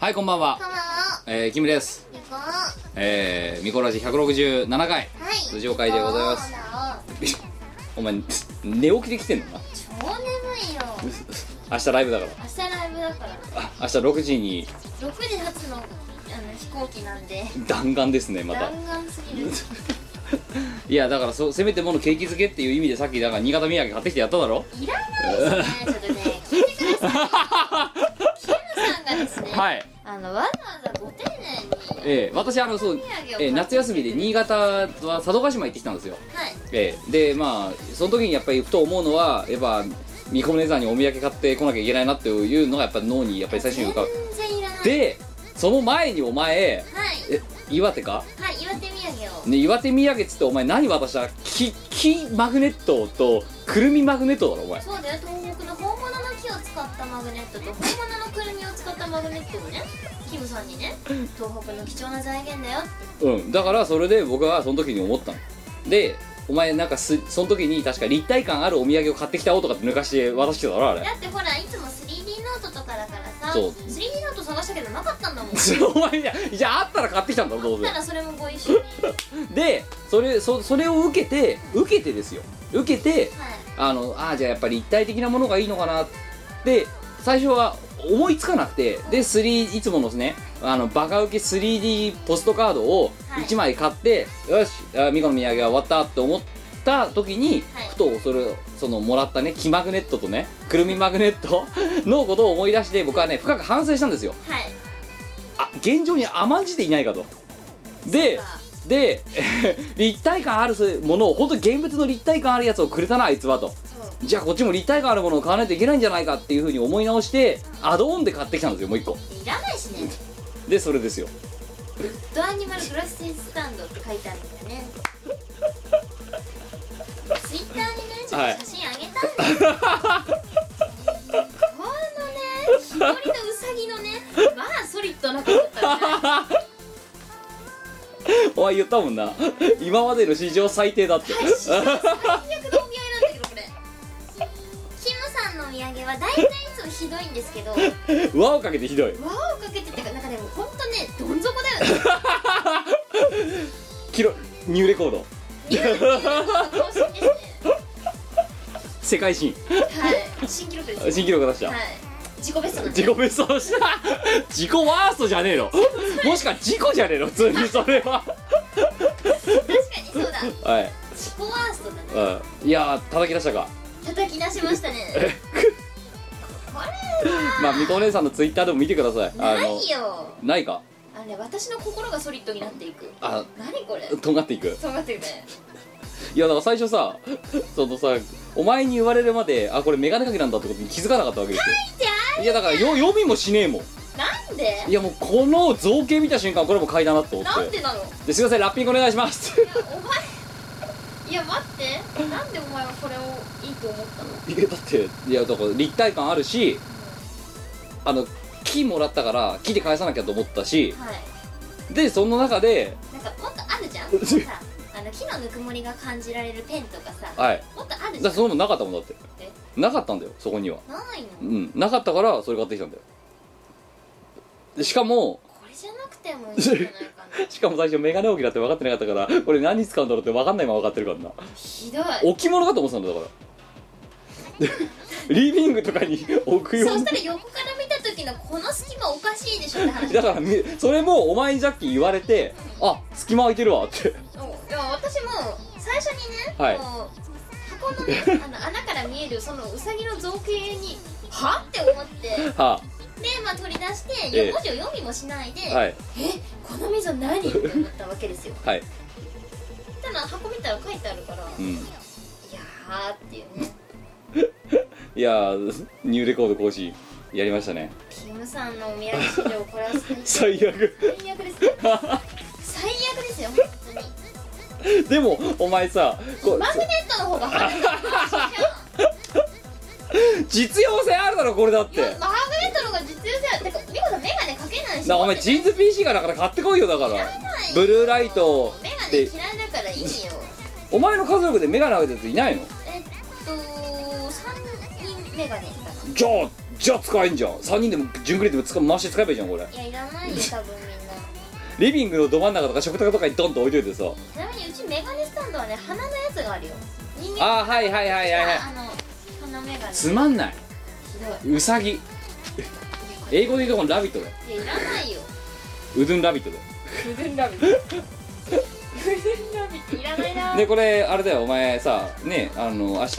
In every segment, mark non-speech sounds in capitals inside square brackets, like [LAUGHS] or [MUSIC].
はいこんばんはこんばんは。えー、キムですゆこはえー、ミコラジ167回い。通常回でございますお前寝起きで来てんの？な超眠いよ。明日ライブだから明日ライブだから。あ明日6時に6時発のあの飛行機なんで。弾丸ですねまた弾丸すぎる。いやだからそせめてもの景気づけっていう意味でさっきだから新潟土産買ってきてやっただろ？いらないですね。ちょっとね、聞いてください。[LAUGHS] さんがですね、はい。あのわざわざご丁寧に、えー、私あのそう、えー夏休みで新潟は佐渡島行ってきたんですよ。はい。えー、でまあその時にやっぱりふと思うのはやっぱみこねさんにお土産買ってこなきゃいけないなっていうのがやっぱ脳にやっぱり最初に浮かぶ。でその前にお前はい。え岩手か、はい、岩手土産を。ね、岩手土産っつってお前何渡した？木木マグネットとくるみマグネットだろお前。そうだよ、東北の本物の木を使ったマグネットと本物マグネットをね、キムさんにね、東北の貴重な財源だよ。って。うん。だからそれで僕はその時に思ったの。でお前なんかすその時に確か立体感あるお土産を買ってきたおとかって抜かして渡してただろあれ。だってほらいつも 3D ノートとかだからさそう。3D ノート探したけどなかったんだもん。お前じゃじゃああったら買ってきたんだろどうせ。ならそれもご一緒に。[LAUGHS] でそれそそれを受けて受けてですよ。受けてはい。あのあーじゃあやっぱり立体的なものがいいのかなって最初は思いつかなくてで3いつものですねあのバカウケ 3D ポストカードをはい。1枚買って、よしあミコの土産は終わったって思った時に、はい。ふとそれそのもらったね木マグネットとねくるみマグネット [LAUGHS] のことを思い出して僕はね深く反省したんですよ。はい。あ現状に甘んじていないかと。でさで [LAUGHS] 立体感あるものを本当に現物の立体感あるやつをくれたなあいつはとじゃあこっちも立体感あるものを買わないといけないんじゃないかっていうふうに思い直してアドオンで買ってきたんですよもう一個。いらないしね。でそれですよ。ドアニマルグラススタンドって書いてあるんだよね。ツイッターにねちょっと写真あげたんですよ、このね日のりのうさぎのねまあソリッドなことだったね。お前言ったもんな。今までの史上最低だって。最悪のムさんのお土産は大体いつもひどいんですけど。[LAUGHS] 輪輪をかけてひどい。をかけてってかなんかでもほんとねどん底だよね。[LAUGHS] キロニューレコード。ニューヨークの更新ですね。世界新。はい。新記録ですよ。新記録出した、はい。自己ベストなんで。自己ベストをした。[LAUGHS] 自己ワーストじゃねえの。もしか事故じゃねえの？普通にそれは。確かにそうだ。はい、自己ワーストだね。うん、いやー叩き出したか叩き出しましたね。これは。まあみこお姉さんのツイッターでも見てください。ないよ。ないか？あれ私の心がソリッドになっていく。あ何これ？とんがっていく。そうなってるね。[LAUGHS] いやだから最初さそのさお前に言われるまであこれメガネかけなんだってことに気づかなかったわけですよ。いやだからよ読みもしねえもん。あなんで？いやもうこの造形見た瞬間これも買いだなと思って。なんでなの？いですいませんラッピングお願いします。やお前いや待って。なんでお前はこれをいいと思ったの？いやだっていやだから立体感あるしあの木もらったから木で返さなきゃと思ったしはい。でその中でなんかもっとあるじゃん？[LAUGHS] さあの木のぬくもりが感じられるペンとかさはい。もっとあるじゃん？だからそのもんなかったもんだって。え？なかったんだよそこには。ないの？うん。なかったからそれ買ってきたんだよ。でしかもこれじゃなくてもいいんじゃないかな。[LAUGHS] しかも最初メガネ置きだって分かってなかったからこれ何に使うんだろうって分かんないまま分かってるからな。ひどい。置物かと思ってたんだだからリビングとかに置くように。そうしたら横から見た時のこの隙間おかしいでしょって話。だからみそれもお前にさっき言われてあ隙間空いてるわって。いや私も最初にね、はい。箱の,、ね、あの穴から見えるそのウサギの造形には？って思って。ではまあ取り出して、ええ。文字を読みもしないで、あはい。えこの溝何？って思ったわけですよ。はい。ただ箱見たら書いてあるから、いうん。やーっていうね。いやーニューレコード更新やりましたね。キムさんのお土産史上これは最悪最悪。最悪ですよ最悪ですよ本当に。でもお前さマグネットの方が派手な話じゃん [LAUGHS] 実用性あるだろこれだって。マグネットの方が実用性ある。てか美子さんメガネかけないし。なお前ジーンズ PC がだから買ってこいよだから。ブルーライトメガネで。嫌いだからいいよ。お前の家族でメガネあげたやついないの？えっと3人メガネ。かなじゃあじゃあ使えんじゃん。3人でも順繰りでも使回して使えばいいじゃんこれ。いやいらないよ多分みんな。リビングのど真ん中とか食卓とかにドンと置いといてさ。ちなみにうちメガネスタンドはね鼻のやつがあるよ。ああはいはいはいはいはい。あの鼻メガネ。つまんない。ひどい。うさぎ。英語で言うとこのラビットだよ。いやいらないよ。うどんラビットだよ。フデンラビット。フデンラビット。いらないな。でこれあれだよ。お前さねあの明日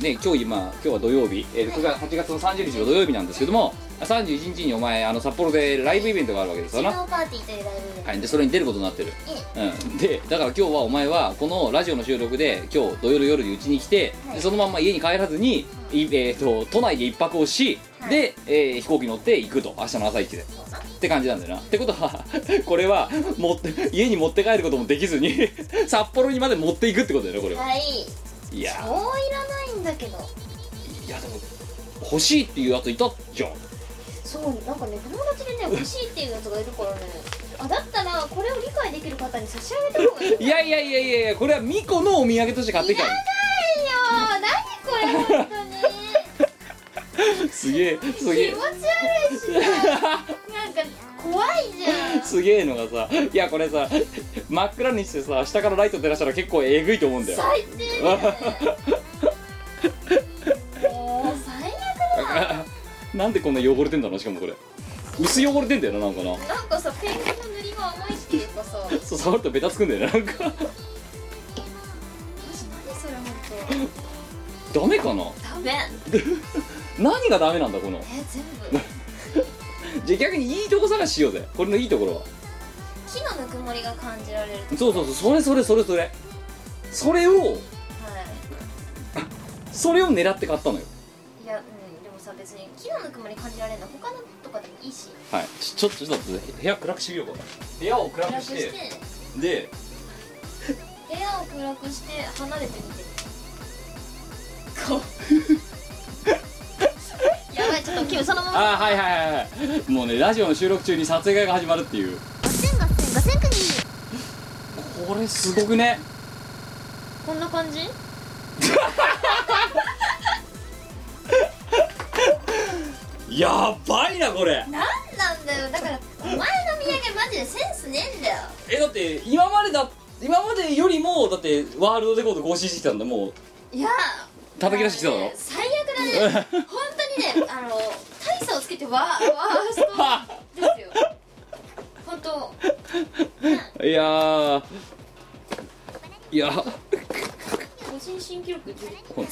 ね今日今今日は土曜日、えー、9月8月の30日の土曜日なんですけども31日にお前あの札幌でライブイベントがあるわけですよな。パーティーというライブで、はい、でそれに出ることになってる、うん、でだから今日はお前はこのラジオの収録で今日土曜の夜にうちに来て、はい。でそのまんま家に帰らずに、い。えー、と都内で一泊をし、はい。で、えー飛行機乗って行くと。明日の朝一でって感じなんだよな。ってことは [LAUGHS] これは持って家に持って帰ることもできずに [LAUGHS] 札幌にまで持っていくってことだよねこれは。はいいや。そういらないんだけど。いやでも欲しいっていうやついたじゃん。そうなんかね友達でね欲しいっていうやつがいるからね。[LAUGHS] あだったらこれを理解できる方に差し上げた方がいい。いやいやいやいやいやこれはミコのお土産として買ってきたのいらないよ何これ本当に。[LAUGHS] すげえすげえ。気持ち悪いし [LAUGHS] 怖いじゃん。すげえのがさいやこれさ真っ暗にしてさ下からライト照らしたら結構えぐいと思うんだよ。最低だよねもう最悪だ。なんでこんな汚れてんだろうしかもこれ。薄汚れてんだよななんかな。なんかさペンキの塗りが甘いっていうかさ。マジそう触るとベタつくんだよねなんか。何それ本ダメかな？当ダメ。[LAUGHS] 何がダメなんだこの。え全部じゃあ逆にいいとこ探ししようぜ。これのいいところは。木のぬくもりが感じられるそうそうそう。それそれそれそれ。それをはい。[LAUGHS] それを狙って買ったのよ。いや、うん、でもさ別に木のぬくもり感じられるのは他のとかでもいいし。はい。ちょちょっとちょっと待って部屋暗くしてみようか。部屋を暗暗くくしして。てで部屋を暗くして離れてみて。こ [LAUGHS] うやばいちょっとキムそのまま。あーはいはいはい。はいもうねラジオの収録中に撮影会が始まるっていう。ガセンガセンガセンクニこれすごくね。こんな感じ？[LAUGHS] やばいなこれ。なんなんだよ。だからお前の土産マジでセンスねえんだよ。えだって今までだ今までよりもだってワールドレコード更新してきたんだもう。いや叩き出してきただろ？ね最悪だね。本当にねあの大差をつけてワーワーストですよ。本当。いやー。いや。個人新記録 [LAUGHS] こ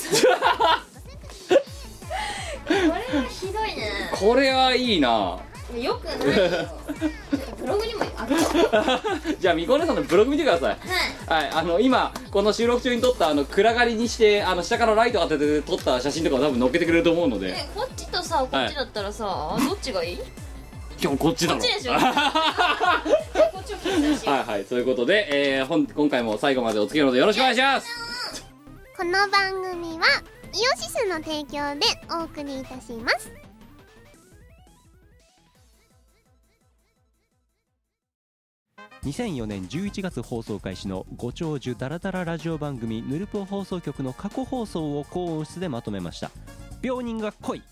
れはひどいね。これはいいなよくないよ。ブログにもある。わじゃあみこねさんのブログ見てください。はい。はいあの今この収録中に撮ったあの暗がりにしてあの下からライト当てて撮った写真とかを多分載っけてくれると思うので。えこっちとさこっちだったらさ、どっちがいい？今日こっちだろ。こっちでしょ？[LAUGHS] はいはいそういうことで、えー、ほん今回も最後までお付き合いのほどよろしくお願いします。この番組はイオシスの提供でお送りいたします2004年11月放送開始のご長寿ダラダララジオ番組ヌルポ放送局の過去放送を高音質でまとめました。病人が来い。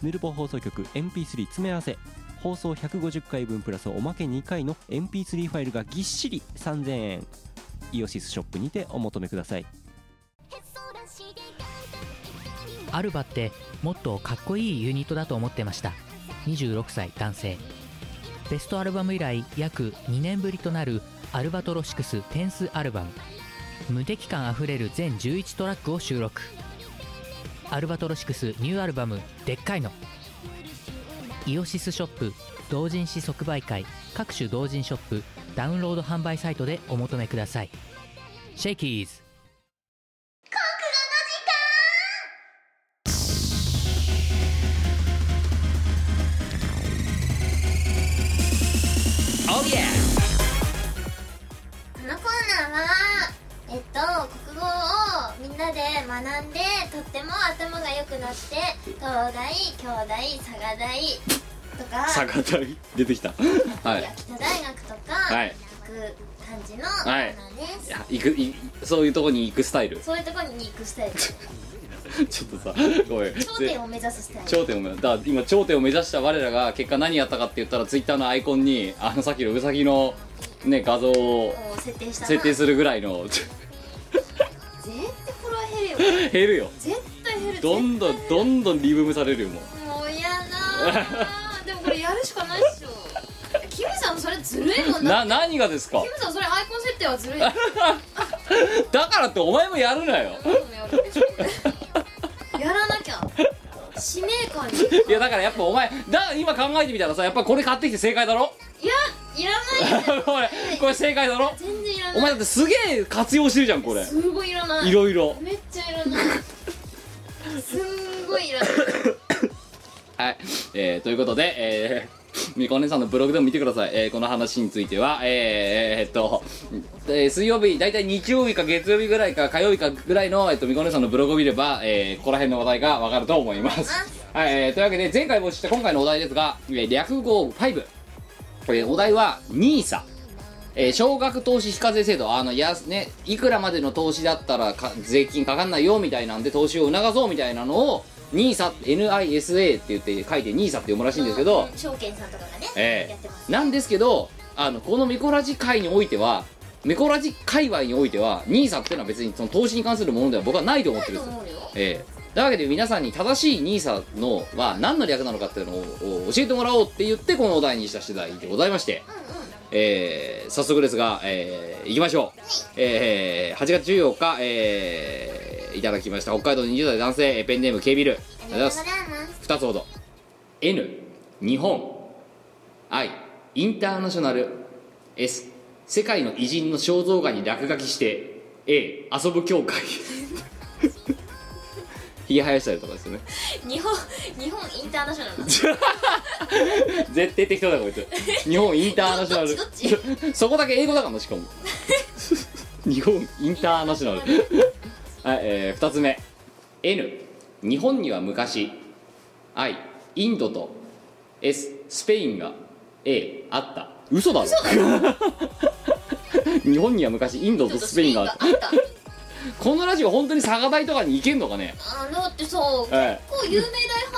ヌルポ放送局 MP3 詰め合わせ放送150回分プラスおまけ2回の MP3 ファイルがぎっしり3000円イオシスショップにてお求めください。アルバってもっとかっこいいユニットだと思ってました。26歳男性。ベストアルバム以来約2年ぶりとなるアルバトロシクステンスアルバム。無敵感あふれる全11トラックを収録。アルバトロシクスニューアルバム「でっかいの」イオシスショップ同人誌即売会各種同人ショップダウンロード販売サイトでお求めください。シェイキーズこのコーナーはえっと国語をみんなで学んでとっても頭が良くなって東大京大佐賀大とか坂田出てきた。はい。秋田大学とか、はい。行く感じのコーナーです、い。や行くいそういうとこに行くスタイル。そういうところに行くスタイル [LAUGHS] [LAUGHS] ちょっとさごめん。頂点を目指すスタイル。頂点を目指だ今頂点を目指した我らが結果何やったかって言ったらツイッターのアイコンにあのさっきのウサギのね画像を設定した。な設定するぐらいの。絶対フォロワー減るよ。[LAUGHS] 減るよ。絶対減る。どんどんどんどんリブームされるよもう。もう嫌だー。でもこれやるしかないっしょキムさんそれずるいもんな。な何がですか？キムさんそれアイコン設定はずるい [LAUGHS] だからってお前もやるなよ。やらなきゃ。使命感に。いやだからやっぱお前だ今考えてみたらさやっぱこれ買ってきて正解だろ？いやいらないよ。[LAUGHS] これこれ正解だろ？全然いらない。お前だってすげえ活用してるじゃんこれ。すごいいらない。いろいろ。めっちゃいらない。すんごいいらない。[LAUGHS] はい、えー、ということで、えー、みこねさんのブログでも見てください、えー、この話については。えー、えーっと、えー水曜日大体日曜日か月曜日ぐらいか火曜日かぐらいの、えっとみこねさんのブログを見れば、えー、ここら辺の話題がわかると思います。はい、えー、というわけで前回募集した今回のお題ですが、えー略語5これお題は NISA えー少額投資非課税制度。あのやすねいくらまでの投資だったらか税金かかんないよみたいなんで投資を促そうみたいなのを NISA NISA って言って書いて NISA って読むらしいんですけど、証券さんとかがねえやってます。えなんですけどあのこのミコラジ界においてはミコラジ界隈においては NISA っていうのは別にその投資に関するものでは僕はないと思ってるんですよ。ええというわけで皆さんに正しい NISA のは何の略なのかっていうのを教えてもらおうって言ってこのお題にした次第でございまして、えー早速ですが、えー、いきましょう、えー8月14日、えーいただきました。北海道20代男性えーペンネーム K ビル。ありがとうございます。ます2つほど。N 日本 I インターナショナル S 世界の偉人の肖像画に落書きして A 遊ぶ協会。ひげ生やしたりとかですよね。日本日本インターナショナル。[LAUGHS] 絶対適当だこいつ。日本インターナショナル。どっちどっそこだけ英語だからなしかも。日本インターナショナルはい、えー、2つ目。N 日本には昔。I インドと。S スペインが。A あった。嘘だろ。[LAUGHS] 日本には昔インドとスペインがあった。[LAUGHS] このラジオ本当に佐賀大とかに行けんのかね。あだってさえ結構有名大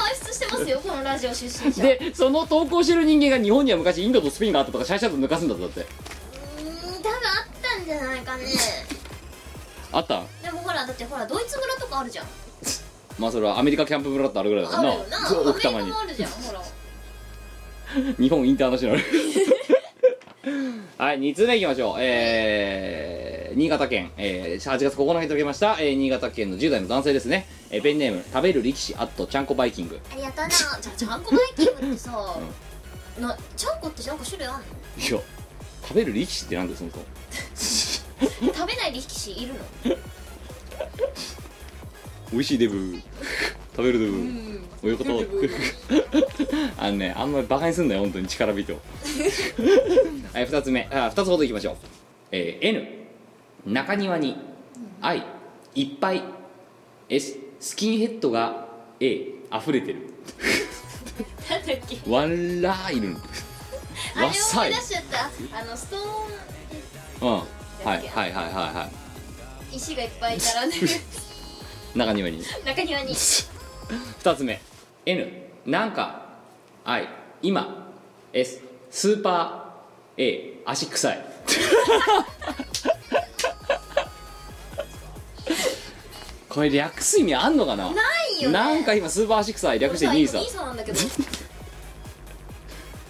輩出してますよ [LAUGHS] このラジオ出身者。でその投稿してる人間が日本には昔インドとスペインがあったとかシャシャと抜かすんだぞだって。うーん多分あったんじゃないかねあった？でもほらだってほらドイツ村とかあるじゃん。まあそれはアメリカキャンプ村ってあるぐらいだからな。あるよな。そうアメリカ奥多摩にもあるじゃんほら。[LAUGHS] 日本インターナショナル。[LAUGHS] はい2通目いきましょう。えー、新潟県、えー、8月9日に届けました、えー、新潟県の10代の男性ですね、えーペンネーム食べる力士あっとちゃんこバイキング。ありがとうな。じゃあちゃんこバイキングってさ、なちゃんこってなんか種類あんの？いや食べる力士ってなんでそもそも食べない力士いるの？美味しいデブ。食べるデブ。親方 [LAUGHS] あのねあんまりバカにすんなよ本当に。力人。[LAUGHS] はい2つ目。あ2つほどいきましょう、えー N 中庭に I いっぱい。S スキンヘッドが A 溢れてる。なんだっけ？ワンラーいる。あれわっさい思い出しちゃった。あのストーうんはいはいはいはいはン石がいっぱい並んでる。い [LAUGHS] 中庭に。中庭に。[LAUGHS] 2つ目。N なんか I 今。S スーパー。A 足臭い。[LAUGHS] これ略す意味あんのかな？ないよね。なんか今スーパー足臭い。略して兄さん兄さんなんだけど。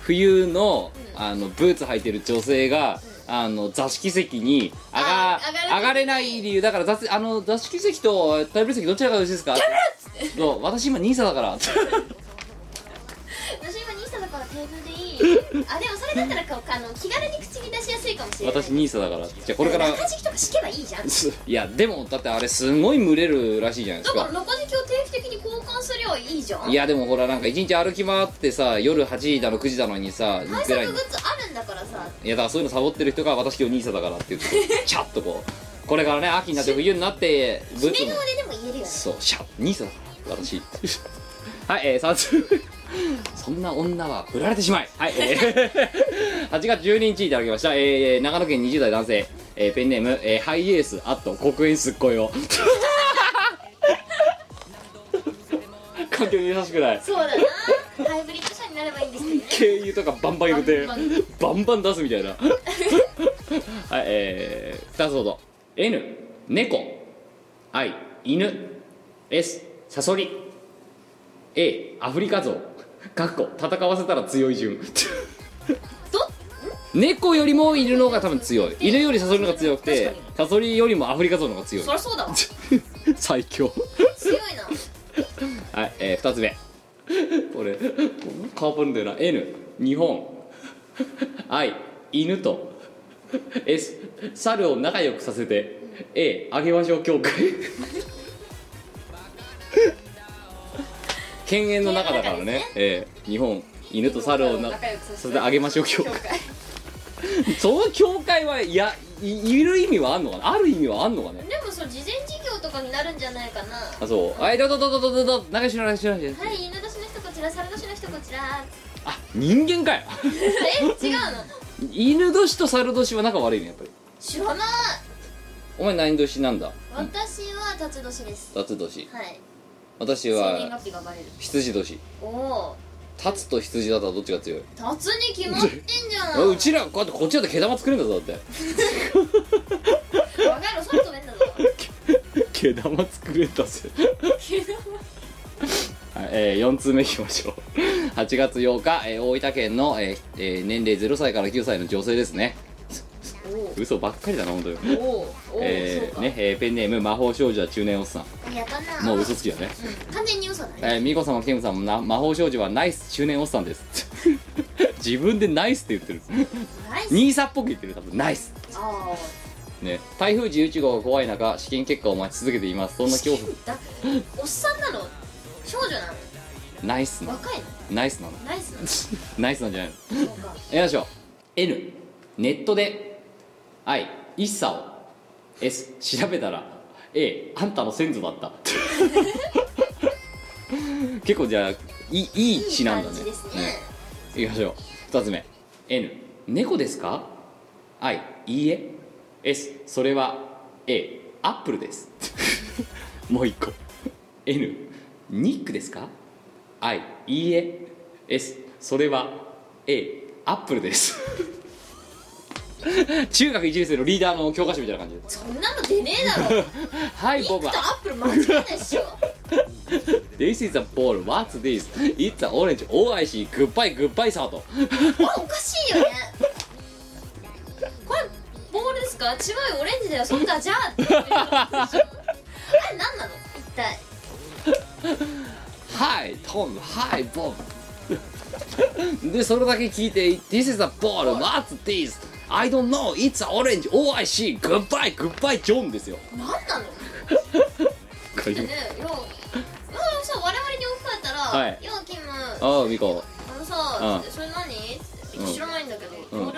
冬のあのブーツ履いてる女性が、あの座敷席に上があ上がれない理由。だから座あの座敷席とテーブル席どちらがよろしいですか？[LAUGHS] 私今兄さんだから。[LAUGHS] 私今兄さんだからテーブルでいい。あでもそれだったらこうあの気軽に口に出しやすいかもしれない。私兄さんだから。じゃあこれから中敷きとか敷けばいいじゃん。いやでもだってあれすごい蒸れるらしいじゃないですか。だから中敷きを定期的に交換すりゃいいじゃん。いやでもほらなんか一日歩き回ってさ夜8時だの9時だのにさ対ぐらいに策グッズあいやだからそういうのサボってる人が私今日兄さんだからって言ってチャッとこうこれからね秋になって冬になってブーツも決め顔ででも言えるよね。そうシャッ。兄さんだから私。[LAUGHS] はいえー、3つ [LAUGHS] そんな女は振られてしまい。はい、えー、8月12日いただきました、えー、長野県20代男性、えーペンネーム、えーハイエースあと黒煙すっごいを環境に優しくない。そうだな。ハイブリッドなればいいんですけどね軽油とかバンバン入れてバンバンバン出すみたいな。[LAUGHS] はいえー、2つほど。N 猫。I 犬。S サソリ。A アフリカゾウ。[LAUGHS] かっこ戦わせたら強い順。ど猫よりも犬の方が多分強い。犬よりサソリの方が強くて確かサソリよりもアフリカゾウの方が強い。そりゃそうだわ。[LAUGHS] 最強。強いな。はい、えー、2つ目 [LAUGHS] これ顔ぶるんだよな N 日本。I 犬と。S 猿を仲良くさせて。A あげましょう協会。犬猿の中だからね。えー日本。犬と猿をな仲良くさせて。それであげましょう協会。[LAUGHS] その協会はいやいいる意味はあんのかな？ある意味はあんのかね？でもその事前事業とかになるんじゃないかな。あそう。はいどうぞどうぞどうぞどうぞ。仲良しろ仲良しろしろはい犬年の人こちら猿年の人こちら。あ人間かよ。[LAUGHS] え違うの？犬年と猿年は仲悪いねやっぱり。知らない。お前何年なんだ？私は辰年です。辰年。はい。私生年は月日がバレる。羊年。おお辰と羊だったらどっちが強い？辰に決まってんじゃんあ [LAUGHS] うちらこうやってこっちだって毛玉作れんだぞだって。バカ野郎外飛べんだぞ。[LAUGHS] 毛玉作れたぜ。はいえー、4通目いきましょう。8月8日、えー大分県の、えーえー年齢0歳から9歳の女性ですね嘘ばっかりだな本当に。おおおおそうか。えーねえーペンネーム魔法少女は中年おっさん。もう嘘つきだね。うん。完全に嘘だね。えー、ミコ様ケムさんもな魔法少女はナイス中年おっさんです。[LAUGHS] 自分でナイスって言ってる。ナイス。ニーサっぽく言ってる多分。ナイス。あね台風11号が怖い中試験結果を待ち続けています。そんな恐怖。あだおっさんなの？少女なの？ナイスな若いの？ナイスなの。ナイスな [LAUGHS] ナイスなんじゃないの？うか。やりましょ。う N ネットで I 一茶を S 調べたら A あんたの先祖だった。[LAUGHS] 結構じゃあいいいい詩なんだね。いい感じですね。いきましょう。2つ目。N 猫ですか？I い。いえ。S それは A アップルです。[LAUGHS] もう一個。N ニックですか？I い。いえ。S それは A アップルです [LAUGHS] 中学1年生のリーダーの教科書みたいな感じ。でそんなの出ねえだろ。[LAUGHS] はいボブ。アップル間違いないっしょ。This is a ball. What's this? It's an orange. Oh I see Goodbye Goodbye サートこれおかしいよね。これボールですか？違うよオレンジだよ。そっかじゃあって言ってるのでしょ。あれ何なの？一体。はいトムはいボブでそれだけ聞いて This is a ball. What's this? I don't know It's an orange Oh I see Goodbye Goodbye John ですよ。何なの？これ。ねいやいやさ我々に置き換えたら「はい。いやキム。ああミコ。あのさ、うん。それ何?」ってうん知らないんだけど、うん。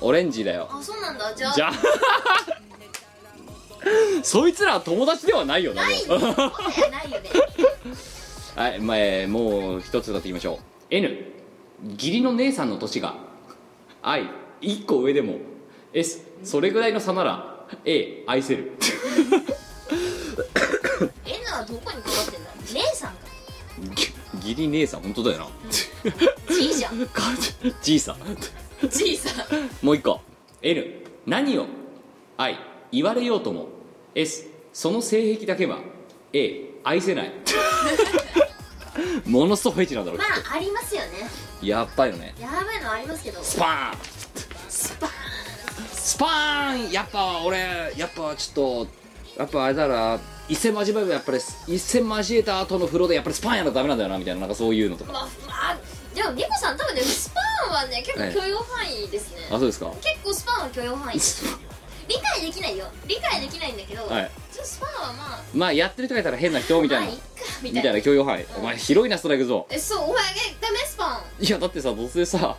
オレンジだよ。あそうなんだ。じゃあ。じゃあ。[LAUGHS] そいつらは友達ではないよなないもうねもはやないよね。[LAUGHS] はい、まあえーもう一つだっていきましょう。N 義理の姉さんの年が。I 一個上でも。S それぐらいの差なら A 愛せる。N はどこにかかってんだ姉さんか。ぎ義理姉さん本当だよな。G じゃん。じいさん。G さん。もう一個。N 何を I 言われようとも。S その性癖だけは A 愛せない。[LAUGHS] ものすごいフェチなんだろう。まあありますよね。やっばいよね。やばいのありますけど。スパーンスパーンスパーンやっぱ俺やっぱちょっとやっぱあれだな。一戦交えばやっぱり一戦交えた後の風呂でやっぱりスパンやらダメなんだよなみたいななんかそういうのとか。まあまあでもニコさん多分ねスパーンはね結構許容範囲ですね、あそうですか結構スパーンは許容範囲理解できないよ。理解できないんだけど、はい。ちょっとスパーンはまあまあやってる人がいたら変な人みたいな。まあいっかみみたいなな許容範囲。お前広いなストライクゾえそうお前えダメスパーンーン。いやだってさどうせさ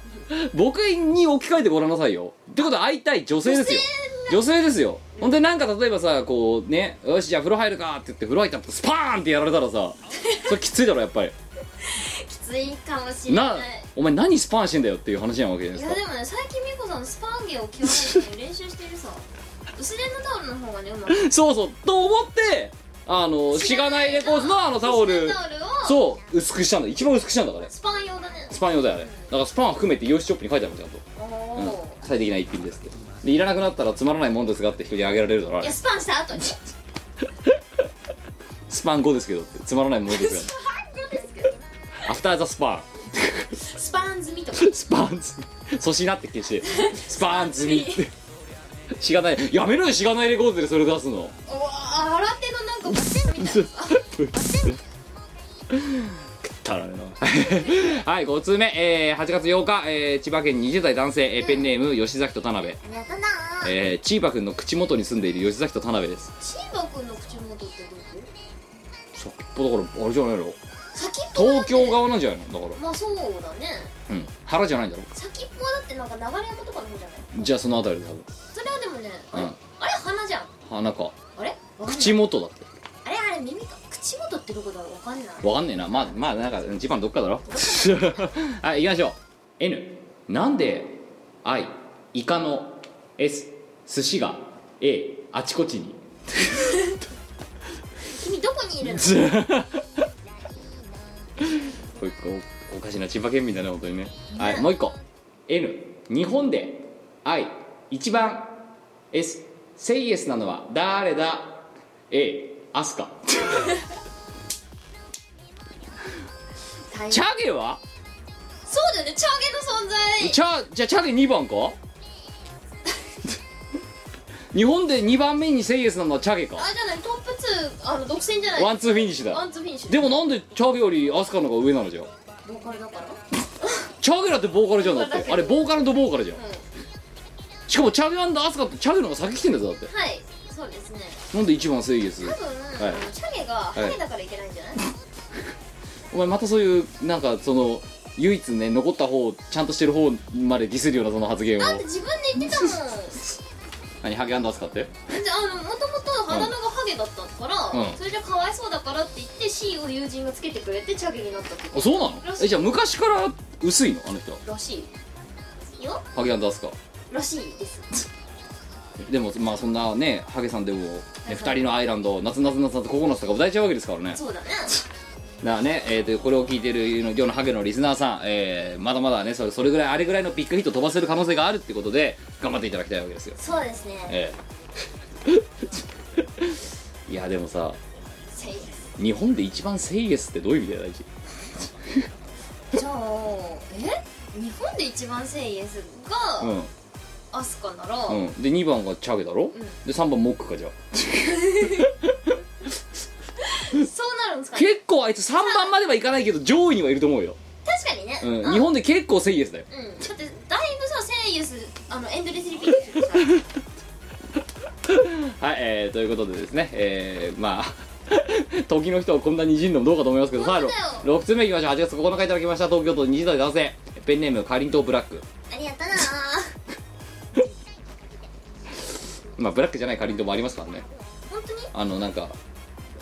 僕に置き換えてごらんなさいよ。ってことは会いたい女性ですよ。女性ですよ。ほんでなんか例えばさこうねよしじゃあ風呂入るかって言って風呂入ったらスパーンってやられたらさ [LAUGHS] それきついだろやっぱり。きついかもしれなないお前何スパンしてんだよっていう話なわけじゃないですか。いやでもね最近美子さんスパーン芸を極めるために練習してるさ。薄手のタオルの方がねうまく。[LAUGHS] そうそう。と思ってあのしがないレコーズのあのタオル。薄手のタオルをそう。薄くしたんだ一番薄くしたんだから。ねスパン用だね。スパン用だよねだからスパン含めてヨシチョップに書いてあるのちゃんと、おうんお、最適な一品ですって。でいらなくなったらつまらないもんですがって人にあげられるだろいやスパンした後に。[LAUGHS] スパン5ですけどって。つまらないものですが。ですけどアフターザスパスパン済みとか。ンスパンズ粗品って消して。スパンズミって。しがない。やめろよしがないレコードでそれ出すの。うわ新手のなんかバッテンみたいな。た [LAUGHS] らねなはい5通目、えー、8月8日、えー、千葉県20代男性、えーペンネーム吉崎と田辺、えー、チーバくんの口元に住んでいる吉崎と田辺です。チーバくんの口元ってどこ？先っぽだからあれじゃないの？東京側なんじゃないの？だから。まあそうだね。うん。腹じゃないんだろ？先っぽだってなんか流山とかの方じゃない？じゃあそのあたりで多分。それはでもねあれ,、うん。あれ？鼻じゃん。鼻か。あれ？口元だって。あれ？あれ耳か口元ってどこだわかんない。わかんねえな。まあまあなんか一番どっかだろ。[LAUGHS] はい行きましょう。N なんで I イカの S 寿司が A あちこちに。[LAUGHS] 君どこにいるの？こ [LAUGHS] れおおかしな千葉県民だね本当にね。はいもう一個。N 日本で I 一番 S SAY YES なのは誰だ？A アスカ。チャゲは？そうだよねチャゲの存在。チャじゃあチャゲ2番か？[LAUGHS] 日本で2番目に SAY YES なのはチャゲか。あじゃないトップ2あの独占じゃない。ワンツーフィニッシュだ。ワンツーフィニッシュ。でもなんでチャゲよりアスカの方が上なのじゃんボーカルだから。チャゲだってボーカルじゃんだって。[LAUGHS] あれボーカルとボーカルじゃん。うしかもチャゲアスカってチャゲの方が先来てんだぞだって。んはいそうですねなんで1番セイエス多分、あのチャゲがハゲだからいけないんじゃない、[LAUGHS] お前またそういうなんかその唯一ね残った方ちゃんとしてる方までディスるようなその発言を。だって自分で言ってたもん何？ハゲアスカって？であのもともと肌のがハゲだったから、うん。それじゃかわいそうだからって言って C を友人がつけてくれてチャゲになったってこあそうなの？えじゃあ昔から薄いの？あの人とらしいよ。ハゲアスカ。らしいですでもまあそんなねハゲさんでも、ね、2人の愛ランド夏夏夏夏ココナッツとか歌えちゃうわけですからね。そうだね。だからね、えー、とこれを聞いてる世のハゲのリスナーさん、えーまだまだねそれそれぐらいあれぐらいのビッグヒット飛ばせる可能性があるってことで頑張っていただきたいわけですよ。そうですね。ええ。[LAUGHS] いやでもさ日本で一番セイエスってどういう意味だよ大事じゃあえ？日本で一番セイエスが、うんアスカなら、うん。で2番がチャゲだろ、うん。で3番モックかじゃあ。そうなるんですかね？結構あいつ3番まではいかないけど上位にはいると思うよ、確かにね、うん、日本で結構セイエスだよ。うん、だってだいぶさセイエスあのエンドレスリピートしてるから。はい、えー、ということでですね、えー、まあ [LAUGHS] 時の人をこんなにじんのもどうかと思いますけどさあ本当だよ。6つ目いきましょう。8月9日いただきました東京都20代男性。ペンネームかりんとうブラック。ありがとうなまあブラックじゃないかりんとうもありますからね。本当に？あのなんか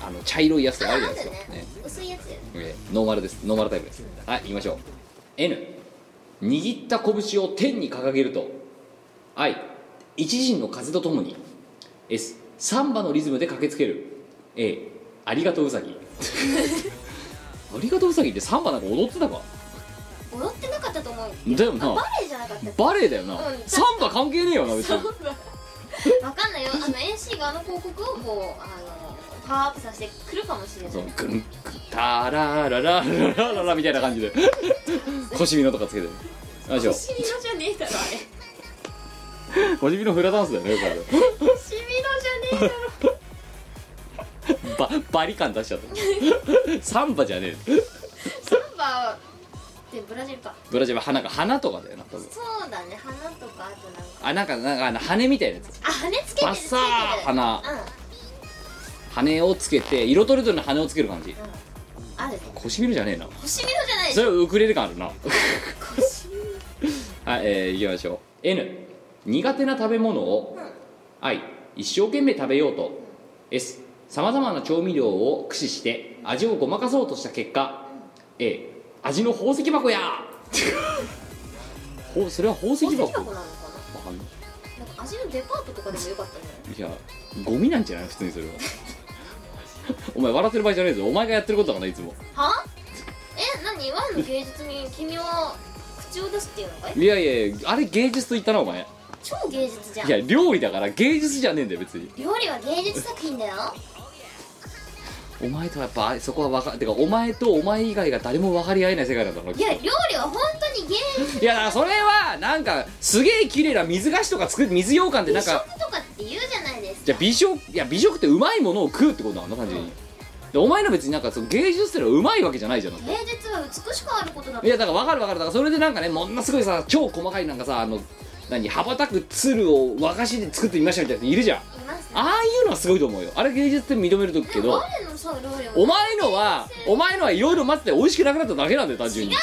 あの茶色いやつとかあるじゃないですか。ねね。薄いやつだよねえーノーマルです。ノーマルタイプです。はい行きましょう。N 握った拳を天に掲げると。I 一陣の風とともに。S サンバのリズムで駆けつける。A ありがとううさぎ。[LAUGHS] ありがとううさぎってサンバなんか踊ってたか？踊ってなかったと思う。だよな。あバレエじゃなかったバレエだよな、うん。サンバ関係ねえよな別にわかんないよ。あの NC があの広告をこうあのパワーアップさせてくるかもしれない。グンクタラララララララみたいな感じで。[LAUGHS] 腰身のとかつけて。何でのじゃねえだろあれ。[LAUGHS] 腰身のフラダンスだよねよくあるのじゃねえだろババリ感出しちゃった。[LAUGHS] サンバじゃねえ。サンバブラジルか。ブラジルは花が花とかだよな多分。そうだね花とかあとなんか。あなんかなんかあの羽みたいなやつ。あ羽つけてるバッサーつけてる。花。うん。羽をつけて色とりどりの羽をつける感じ。あるね。腰みのじゃねえな。星見のじゃないそれはウクレレ感あるな。星見はいえー、いきましょう。N 苦手な食べ物を I 一生懸命食べようと。S さまざまな調味料を駆使して味をごまかそうとした結果。A 味の宝石箱や。[LAUGHS] ほそれは宝石箱。宝石箱なのかわかんない。ななんか味のデパートとかでもよかったんじゃないいやゴミなんじゃない？普通にそれは。[LAUGHS] お前笑ってる場合じゃねえぞ。お前がやってることだからないつも。は？の芸術に君は口を出すっていうのかい？いやいやいやあれ芸術と言ったなお前。超芸術じゃん。いや料理だから芸術じゃねえんだよ別に。料理は芸術作品だよお前とはやっぱあそこは分かてかお前とお前以外が誰も分かり合えない世界なんだろういや料理は本当に芸術いやだからそれはなんかすげえ綺麗な水菓子とか作る水羊羹って美なんか食とかって言うじゃないですか。じゃあ美食いや美食ってうまいものを食うってことなの単純に、でお前の別になんかその芸術ってのはうまいわけじゃないじゃん。芸術は美しくあることだいやだから分かる分かる。だからそれでなんかねものすごいさ超細かいなんかさあの何？羽ばたく鶴を和菓子で作ってみましたみたいなやついるじゃんああいうのはすごいと思うよ。あれ芸術って認めるとくけど我のさ料理は。お前のはお前のはいろいろ待ってて美味しくなくなっただけなんだよ単純に。違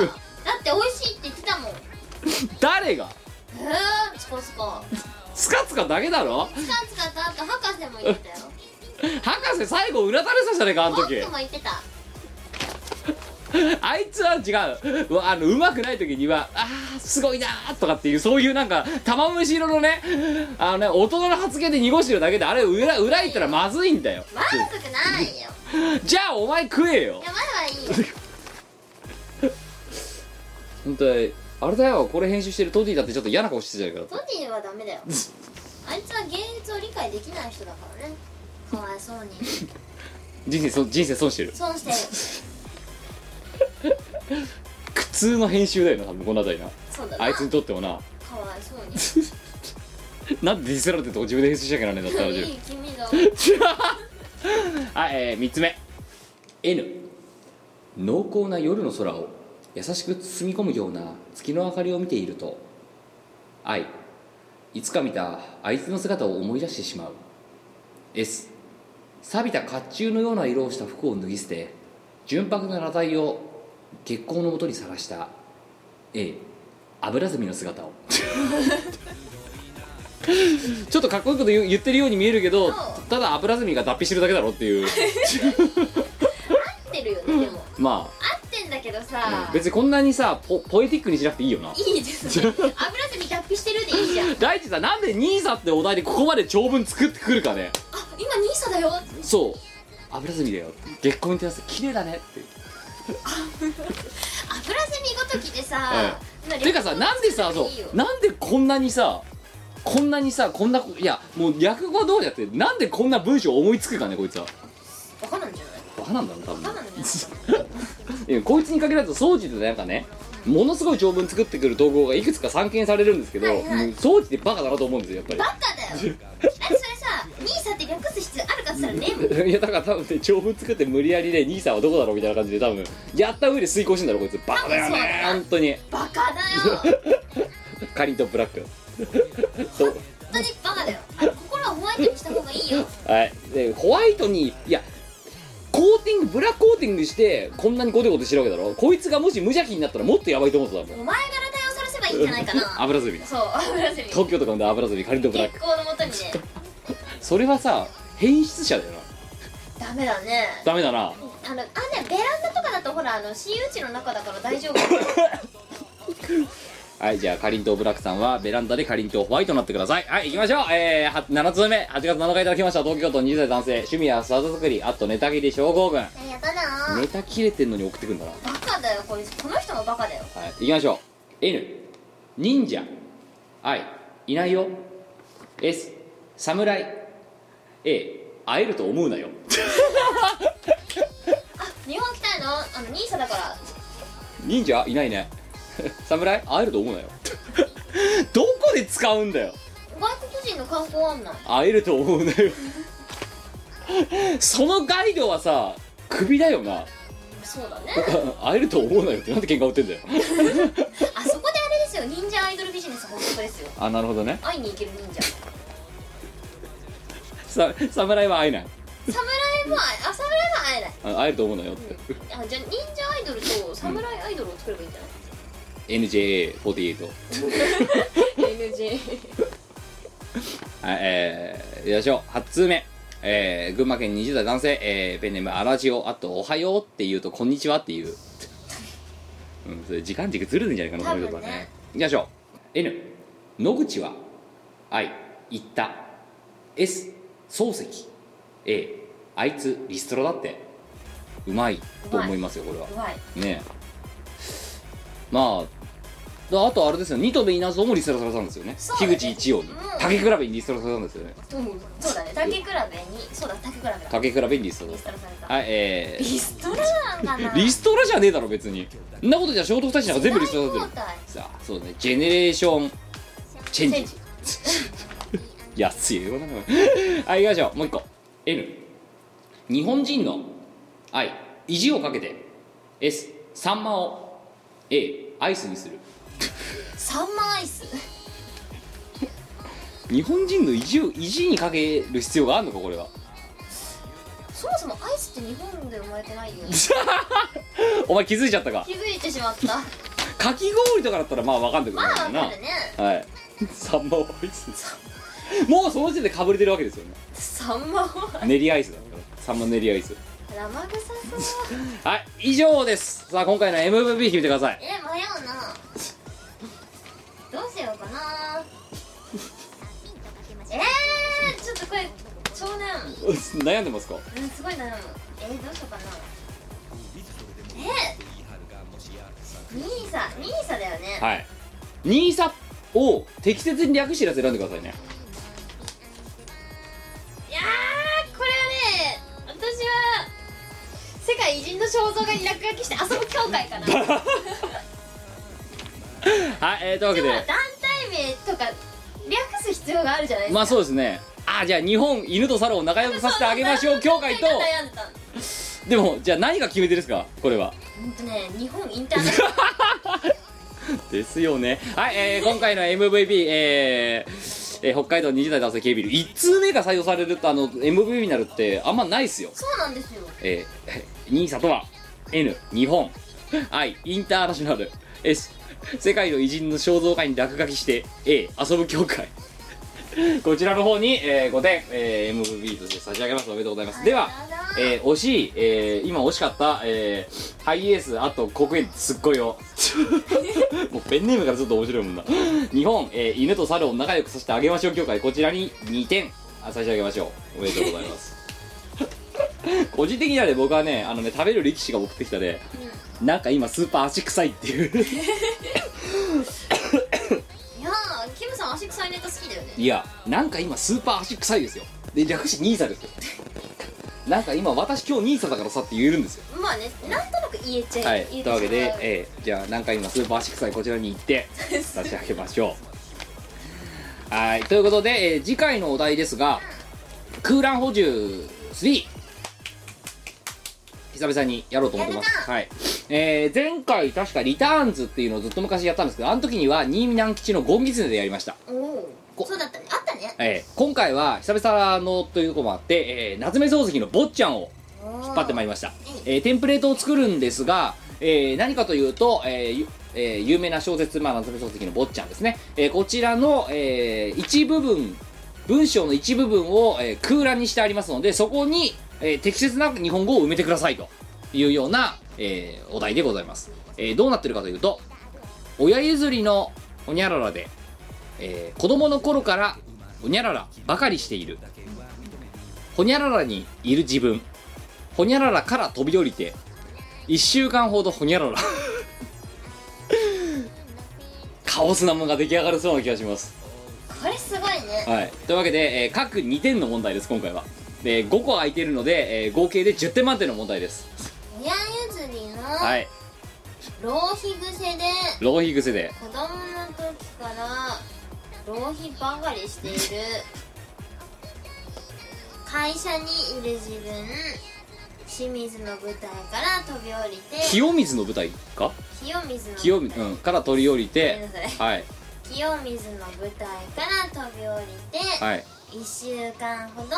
うよ。[LAUGHS] だって美味しいって言ってたもん。へ誰が？えスコスコスカツカだけだろ？スカツカとあと博士も言ってたよ。[LAUGHS] 博士最後うなたれさせたねかあの時。とも言ってた [LAUGHS] あいつは違う。あのうまくない時にはあーすごいなーとかっていうそういうなんか玉虫色のねあのね大人の発言で濁してるだけであれ裏裏言ったらまずいんだよ。まずくないよ。いじゃあお前食えよ。やまだはいいよ。本当にあれだよ。これ編集してるトディだってちょっと嫌な顔してたじゃないかトディはダメだよ。[LAUGHS] あいつは芸術を理解できない人だからね。かわいそうに。人生そ人生損してる。損してる苦痛の編集だよな多分この辺りな。そうだな。あいつにとってもな。かわいそうに。[LAUGHS] なんでディスられてるとこ自分で編集しなきゃならねえんだったらいい君だ。[LAUGHS] はい、えー、3つ目。N 濃厚な夜の空を優しく包み込むような月の明かりを見ていると。I いつか見たあいつの姿を思い出してしまう。S 錆びた甲冑のような色をした服を脱ぎ捨て純白な裸体を月光のもとにさらした A 油積みの姿を。[LAUGHS] ちょっとかっこいいこと言ってるように見えるけどただ油積みが脱皮してるだけだろっていう。合ってるよねでも。ま合ってんだけどあさ別にこんなにさポポエティックにしなくていいよな。いいですね油積み脱皮してるでいいじゃん。[LAUGHS] 大地さんなんでニーサってお題でここまで長文作ってくるかね。あ今ニーサだよ。そう。油積みだよ。月光に照らす。綺麗だねって油積みごときでさ、てかさなんでさそうなんでこんなにさこんなにさこんないやもう略語どうやってなんでこんな文章思いつくかねこいつは。バカなんじゃない？バカなんだろう多分。バカなん [LAUGHS] こいつに限らず掃除でなんかねものすごい長文作ってくる投稿がいくつか散見されるんですけど、はいはい。うん掃除ってバカだなと思うんですよやっバカだよニーサって略す必要あるかって言ったらね。[LAUGHS] いやだから多分ね長文作って無理やりね兄さんはどこだろうみたいな感じで多分やった上で遂行してんだろこいつ。バカだよね。本当に。バカだよ。カリンとブラック本当にバカだよ。あ心はホワイトにした方がいいよ。はい。でホワイトにいやコーティングブラックコーティングしてこんなにゴテゴテしてるわけだろ。こいつがもし無邪気になったらもっとやばいと思ってたもんお前から対応さらせばいいんじゃないかな。油積みそう油積み東京とかで油積みカリンとブラック月光のもとにねそれはさ変質者だよな。ダメだね。ダメだな。あのあねベランダとかだとほらあの私有地の中だから大丈夫。[LAUGHS] はいじゃあかりんとうブラックさんはベランダでかりんとうホワイトになってください。はい行きましょう。えー、は7つ目。8月7日いただきました。東京都20代男性趣味はサザ作りあとネタ切り症候群やだな。ネタ切れてんのに送ってくんだな。バカだよこいつ。この人もバカだよ。はい行きましょう。N 忍者。I いないよ。S 侍 A 会えると思うなよ。[LAUGHS] あ日本来たいの？あのニーサだから。忍者いないね。[LAUGHS] 侍？会えると思うなよ。[LAUGHS] どこで使うんだよ。外国人の観光案内。会えると思うなよ。そのガイドはさクビだよな。そうだね。会えると思うなよってなんで喧嘩売ってんだよ。あそこであれですよ。忍者アイドルビジネス発足ですよ。あなるほどね。会いに行ける忍者さ侍は会えない。侍も会えあ侍は会えない。あ会えると思うなよって。あじゃあ忍者アイドルと侍アイドルを作ればいいんじゃない？NJA48 [LAUGHS] NG はいえー、よいしょ。8通目。えー、群馬県20代男性、えー、ペンネームアラジオあと「おはよう」って言うと「こんにちは」っていう。[LAUGHS] うんそれ時間軸ずれるんじゃないかなこの人はね多分ね。いきましょう。N 野口は I 言った。S 漱石。A あいつリストラだって。うまい。と思いますよこれは。うまい。ねまあだあとあれですよニトベ稲造もリストラされたんですよね。樋口一葉に。うん。竹比べにリストラされたんですよね。うんそうだね。竹比べにそうだ竹比べだ竹比べにリストラされた。はいえリストラなのかな。ー、リストラじゃねえだろ別に。そんなことじゃ聖徳太子なんか全部リストラされてる。さあそうね。ジェネレーションチェンジ安いよな。[LAUGHS] はい行きましょう。もう一個。N 日本人の愛。意地をかけて。S サンマを。A アイスにする。サンマアイス？[LAUGHS] 日本人の意地を意地にかける必要があるのかこれは。そもそもアイスって日本で生まれてないよ [LAUGHS] お前気づいちゃったか？気づいてしまった。かき氷とかだったらまあ分かんなくまあわなるなかるね。はい。サンマをアイスにするもうその時点でかぶれてるわけですよね。サンマを練りアイスだから。サンマ練りアイス。生臭そう。[LAUGHS] はい以上です。さあ今回の MVP 決めてください。え迷うな。どうしようかな。えー、ちょっとこれ少年。悩んでますか？うんすごい悩む。えー、どうしようかな。えニーサニーサだよね、はい。ニーサを適切に略してるやつ選んでくださいね世界偉人の肖像画に落書きして遊ぶ協会かな。[LAUGHS] はい、えー、というわけで。団体名とか略す必要があるじゃないですか。まあそうですね。あじゃあ日本犬と猿を仲良くさせてあげましょう。[LAUGHS] 協会と。でもじゃあ何が決め手ですか？これは。ほんとね日本インターネット。ですよね。はい、えー、今回の MVP えーえー北海道20代男性警備1通目が採用されるとあの MVP になるってあんまないっすよ。そうなんですよ。えー、ニーサとは N 日本。I インターナショナル。S 世界の偉人の肖像画に落書きして A 遊ぶ協会。[LAUGHS] こちらの方に、えー5点、えー MVP として差し上げます。おめでとうございます。では、えー惜しい、えー今惜しかった、えーハイエースあと黒煙すっごいよ。[LAUGHS] もうペンネームからちょっと面白いもんな。日本、えー犬と猿を仲良くさせてあげましょう協会。こちらに2点差し上げましょう。おめでとうございます。[LAUGHS] 個人的にはね僕はねあのね食べる力士が送ってきたで、なんか今スーパー足臭いっていう。[LAUGHS] いやーキムさん足臭いネタ好きだよね。いやなんか今スーパー足臭いですよ。で略してニーサですよ。[LAUGHS] なんか今私今日ニーサだからさって言えるんですよ。まあねなんとなく言えちゃう、はい。言えというわけでえーじゃあなんか今スーパー足臭いこちらに行って差し上げましょう。はい。ということで、えー次回のお題ですが空欄補充3久々にやろうと思ってます。はい。えー前回確かリターンズっていうのをずっと昔やったんですけどあの時には新見南吉のゴンギツネでやりました。おそうだったね。あったね。えー今回は久々のというところもあって、えー夏目漱石の坊ちゃんを引っ張ってまいりました、えーテンプレートを作るんですが、えー何かというと、えーゆえー有名な小説、まあ、夏目漱石の坊ちゃんですね、えーこちらの、えー一部分文章の一部分を、えー空欄にしてありますのでそこに、えー適切な日本語を埋めてくださいと。いうような、えーお題でございます、えーどうなってるかというと親譲りのほにゃららでえー子供の頃からほにゃららばかりしている。ほにゃららにいる自分。ほにゃららから飛び降りて1週間ほどほにゃらら。[LAUGHS] カオスなものが出来上がるそうな気がします。これすごいね。はい。というわけで、えー各2点の問題です今回はで5個空いてるので、えー合計で10点満点の問題です。親譲りのはい。浪費癖で浪費癖で。子供の時から浪費ばかりしている。会社にいる自分清水の舞台から飛び降りて清水の舞台か？清水の清うん、から取り降りてはい。清水の舞台から飛び降りて、はい。1週間ほど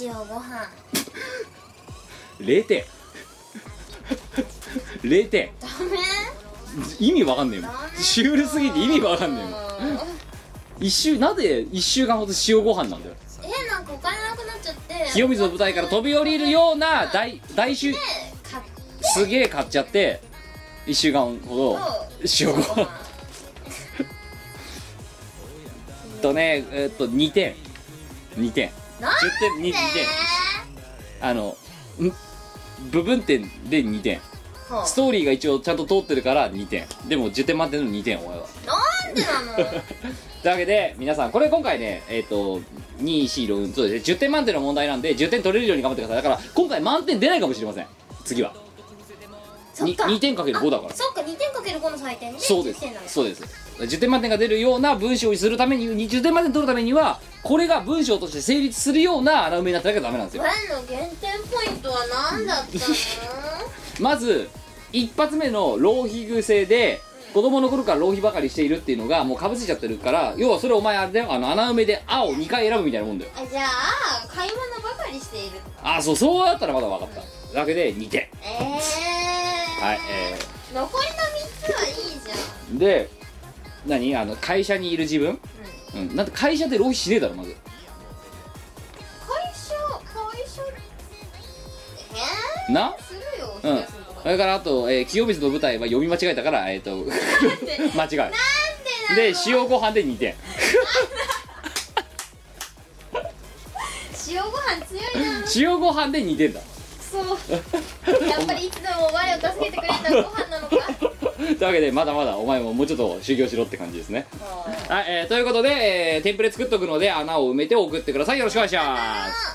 塩ご飯。0点。0点。ダメ。意味わかんねえもん。シュールすぎて意味わかんねえもん。うん一週なんで一週間ほど塩ご飯なんだよ。えなんかお金なくなっちゃって。清水の舞台から飛び降りるような大大衆。すげえ買っちゃって一週間ほど塩ご飯。とねえっと2点。2点10点 2, 点。あのん？部分点で2点。こはあストーリーが一応ちゃんと通ってるから2点。でも10点満点の2点お前は。なんでなの？というわけで皆さんこれ今回ねえっ、と246そうですね。10点満点の問題なんで10点取れるように頑張ってください。だから今回満点出ないかもしれません。次は。にそっか。2点かける5だから。あそっか。2点かける5の採点でそうです。10点なのそうです10点満点が出るような文章にするために20点満点取るためにはこれが文章として成立するような穴埋めになってなきゃダメなんですよ。ワンの減点ポイントは何だったの？[LAUGHS] まず一発目の浪費癖で子供の頃から浪費ばかりしているっていうのがもうかぶせちゃってるから要はそれお前あれだよ。あの穴埋めで「あ」を2回選ぶみたいなもんだよ。あじゃあ買い物ばかりしているあそうそうだったらまだ分かった。だけで2点。ええー、はいえ残りの3つはいいじゃん。ー、で何？あの会社にいる自分？うん。なんて会社で浪費しねえだろまず。会社会社えな？ー、するようん。それからあと、えー清水の舞台は読み間違えたからえっ、と [LAUGHS] 間違いで塩ご飯で2点。塩ご飯強いな。[LAUGHS] 塩ご飯で2点だ。そう。やっぱりいつでも我を助けてくれるのはご飯なのか [LAUGHS] というわけでまだまだお前ももうちょっと修行しろって感じですね。はい、えーということで、えーテンプレ作っとくので穴を埋めて送ってください。よろしくお願いします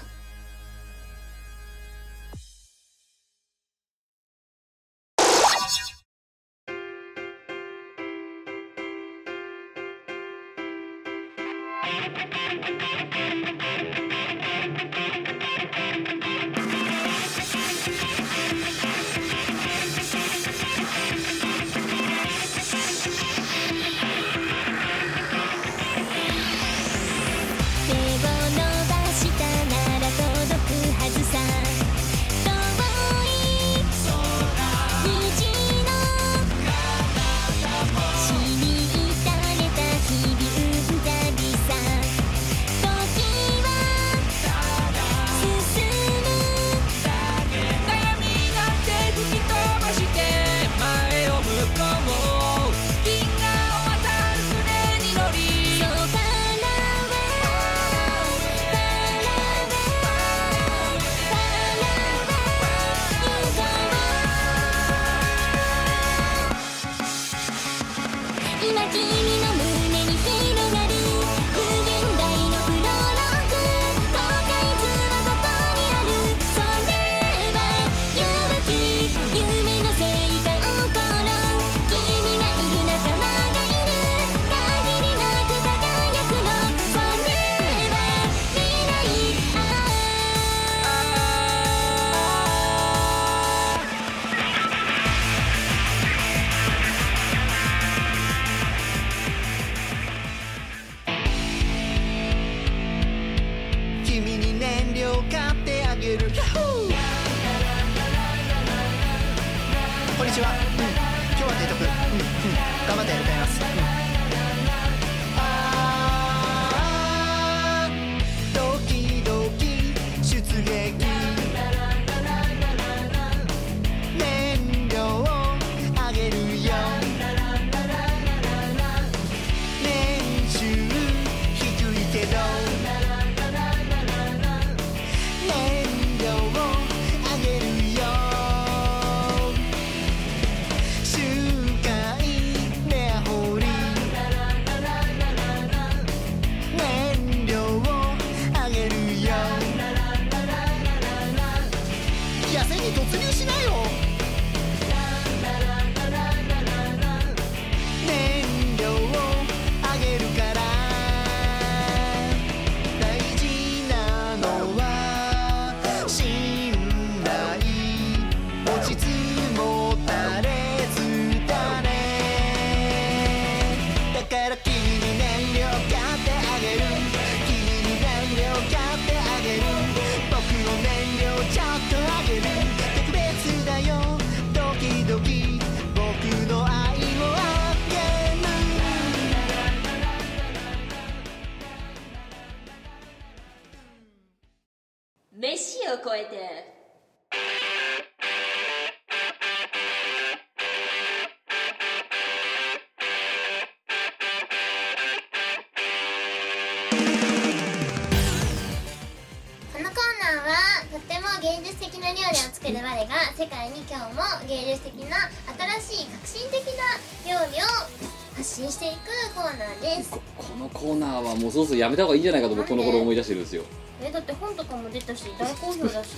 やめた方がいいんじゃないかと僕この頃思い出してるんですよ。えだって本とかも出たし。大好評だし。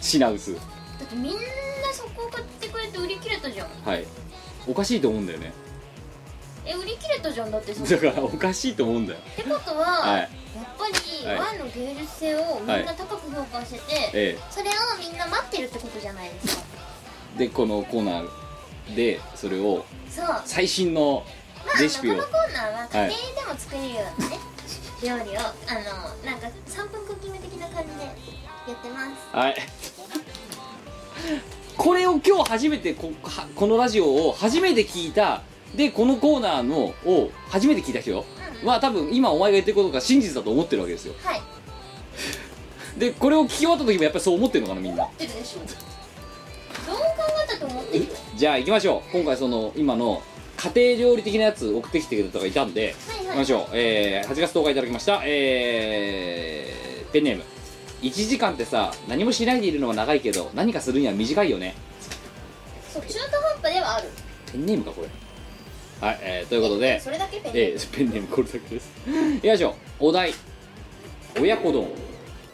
品薄だってみんなそこを買ってくれて売り切れたじゃん。はい。おかしいと思うんだよね。え売り切れたじゃんだってそだからおかしいと思うんだよ。ってことは、はい。やっぱりはい。ワンの芸術性をみんな高く評価してて、えそれをみんな待ってるってことじゃないですか。えでこのコーナーでそれを最新のあレシピを。のこのコーナーは家庭でも作れるようなね、料理をあのなんか3分クッキング的な感じでやってます。はい。これを今日初めてこはこのラジオを初めて聞いたでこのコーナーのを初めて聞いた人うん。は多分今お前が言ってることが真実だと思ってるわけですよ。はい。でこれを聞き終わった時もやっぱりそう思ってるのかなみんな。出るでしょどう考えたと思ってる？じゃあ行きましょう。今回その今の家庭料理的なやつ送ってきてくれた方がいたんではいはい。ましょう、えー、8月10日いただきました。えー、ペンネーム。1時間ってさ何もしないでいるのは長いけど何かするには短いよね。そう中途半端ではある。ペンネームかこれ。はい、えー、ということでそれだけペンえー、ペンネームこれだけです。いきましょう。お題。親子丼。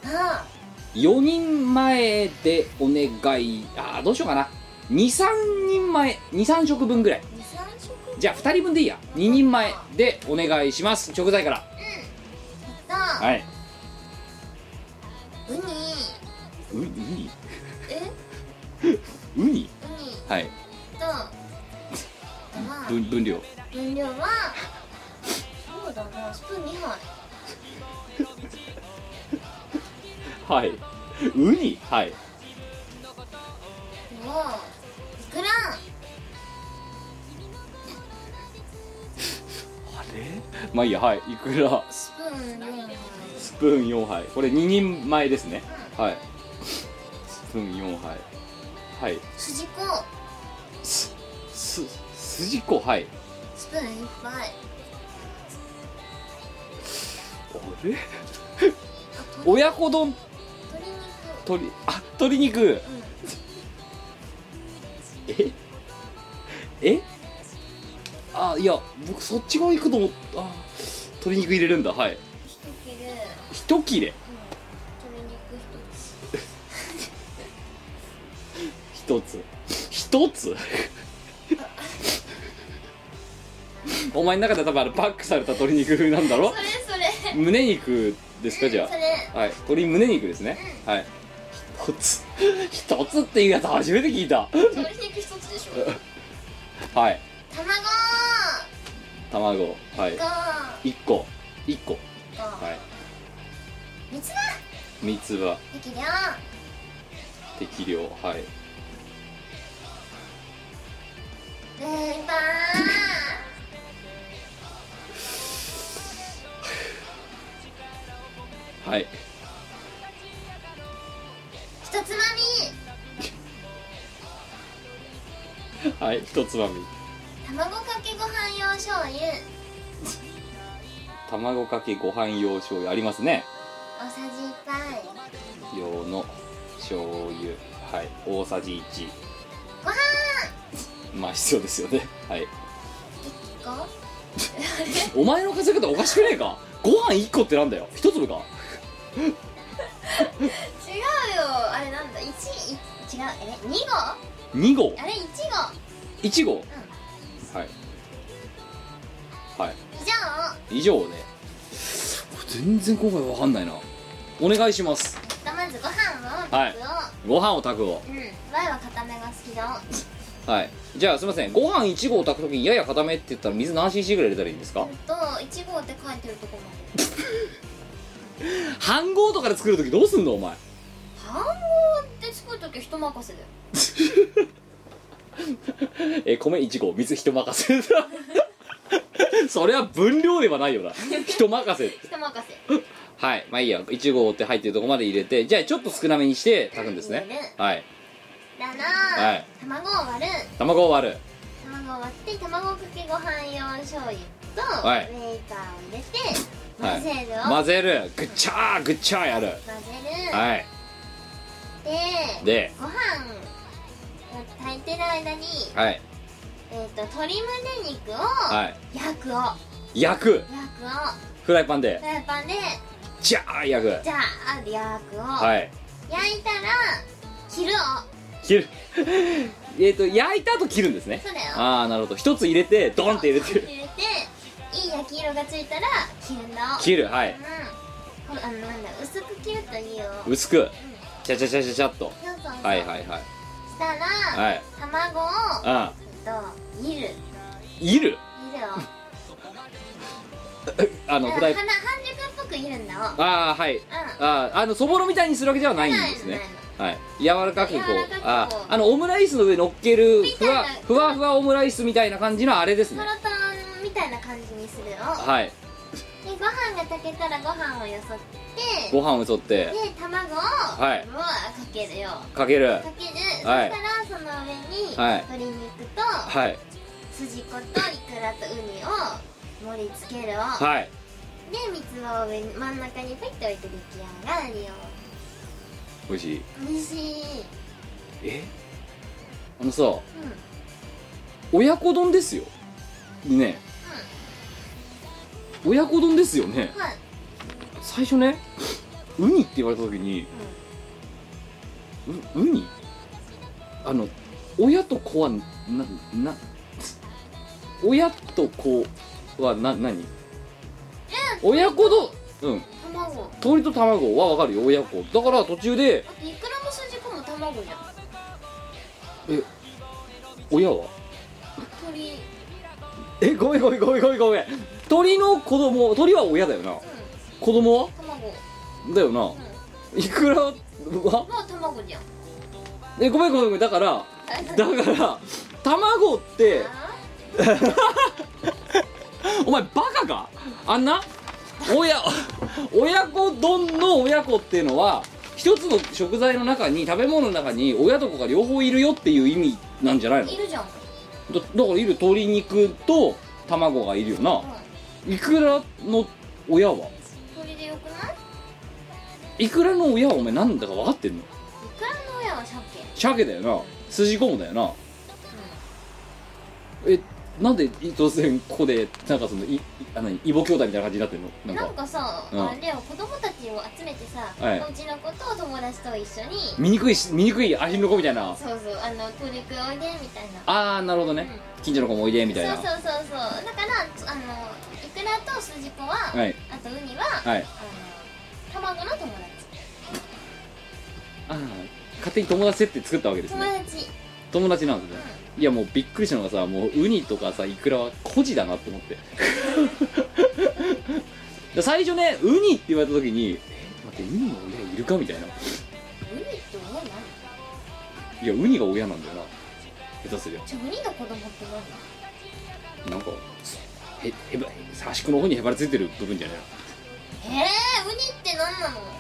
あ4人前でお願い。あーどうしようかな。23人前23食分ぐらい。あ23食じゃあ2人分でいいや。2人前でお願いします。食材から。と、はい。ウニ。ウウニ？え？ウニ？ウニ。はい。とあと。まあ。分分量。分量はそうだなスプーン2杯。はい。ウニ？はいまあいいやはいいくら？スプーン4杯。スプーン4杯これ2人前ですね。はい。スプーン4杯。はい。筋子。すす筋子？はい。スプーン1杯あれ？親子丼？鶏肉。鶏あ鶏肉。え？え？[LAUGHS] あいや僕そっち側行くと思った。あ鶏肉入れるんだ。はい。一切れ、うん、一切れ。鶏肉一つ。一つ？一つ？お前の中で多分あのパックされた鶏肉なんだろ？それそれ。胸肉ですかじゃそれ。あはい。鶏胸肉ですね。はい。一つ。一つっていうやつ初めて聞いた。鶏肉一つでしょ。はい。卵卵はい。が一個。一個。がはい。三つ葉三つ葉適量。適量はい。メンバはい。ーひとつまみ。[LAUGHS] はい一つまみ卵かけご飯用醤油。卵かけご飯用醤油ありますね。大さじ1杯。用の醤油。はい。大さじ1ご飯。まあ必要ですよね。はい。1個？[LAUGHS] お前の数え方おかしくねえか？ご飯1個ってなんだよ。一粒か？違うよ。あれなんだ。1違う。え2 2号号。あれ1号。1号？はい。はい。以上。以上ね。全然今回わかんないな。お願いします。まずご飯をはい。炊くを、ご飯を炊くを。うん。前は固めが好きだはい。じゃあすいません。ご飯1合炊くときにやや固めって言ったら水何 cc ぐらい入れたらいいんですか？うんと1号って書いてるとこまで。[LAUGHS] 半合とかで作るときどうすんのお前？半合って作るとき人任せだよ [LAUGHS] えー米1合水人任せ。[LAUGHS] それは分量ではないよな。人任せ。人任せ。はい。まあいいや。1合って入ってるとこまで入れて。じゃあちょっと少なめにして炊くんですね。はい。だな、はい。卵を割る。卵を割る。卵を割って卵かけご飯用醤油と、はい。メーカーを入れてはい。混ぜるを、混ぜる。ぐっちゃーぐっちゃーやる。混ぜる、はい。でで。ご飯が炊いてる間に、はいえっと鶏胸肉をはい。焼くを。焼く？焼くを。フライパンで？フライパンで。ジャー焼く。じゃあ焼くを、はい。焼いたら切るを。切る。[LAUGHS] えっと焼いた後切るんですね。そうだよ。ああなるほど。一つ入れてドンって入れて。入れていい焼き色がついたら切るんだを切るはい。うん。こあのなんだ薄く切るといいよ。薄く。チャチャチャチャチャっと。そうそうそう。はいはいはい。したら、はい。卵をと煮る。いる？煮るを [LAUGHS] あのフライ半半熟っぽく煮るんだをああはい。うん。あーあのそぼろみたいにするわけではないんですね。はい柔らかくこうああのオムライスの上に乗っけるふわふわふわオムライスみたいな感じのあれですね。トロトロみたいな感じにするをはい。でご飯が炊けたらご飯をよそってご飯を取って。で卵をはい。かけるよ。かける。かける、はい。そしたらその上に、はい。鶏肉と、はい。筋子とイクラとウニを盛り付けるを、はい。で三つ葉を上に真ん中にポイッと置いて出来上がるよ。美味しい。美味しい。え？あのさうん。親子丼ですよ。ね。親子丼ですよね。はい最初ねウニって言われた時にうウニあの親と子はなな親と子はな何？親子丼うん。卵。あ鳥と卵は分かるよ親子。だから途中でといくらも筋子も卵じゃん。え親は？鳥。うんえごめんごめんごめんごめんごめん。鳥の子供鳥は親だよな子供は？卵。だよな。ういくら？は？んまあ卵じゃん。えごめんごめんごめん。だからあだから卵って [LAUGHS] お前バカか？あんな？親親子丼の親子っていうのは一つの食材の中に食べ物の中に親と子が両方いるよっていう意味なんじゃないの？いるじゃん。だだからいる鶏肉と卵がいるよな。うん。いくらの親は？くないいくらの親はお前なんだか分かってんの？いくらの親は鮭？鮭だよな。筋子もだよな。えなんで突然ここでなんかそのいいあの異母兄弟みたいな感じになってんの？なんか。かさ、うん。あれよ子供たちを集めてさ、はい。うちの子と友達と一緒に。醜いし醜いアヒルの子みたいな。そうそうあのトリクおいでみたいな。ああなるほどね、近所の子もおいでみたいな。そうそうそうそう。だからあのいくらと筋子は、はい。あとウニは、はい。あの卵の友達。ああ勝手に友達設定作ったわけです友ね達。友達なんですね、いやもうびっくりしたのがさもうウニとかさイクラは孤児だなって思って。で [LAUGHS] 最初ねウニって言われた時にえ待ってウニの親いるかみたいな。ウニって親何いやウニが親なんだよな。下手すりゃ。じゃあウニの子供って何なんかへへば差し子の方にへばりついてる部分じゃないえー、ウニって何なのの？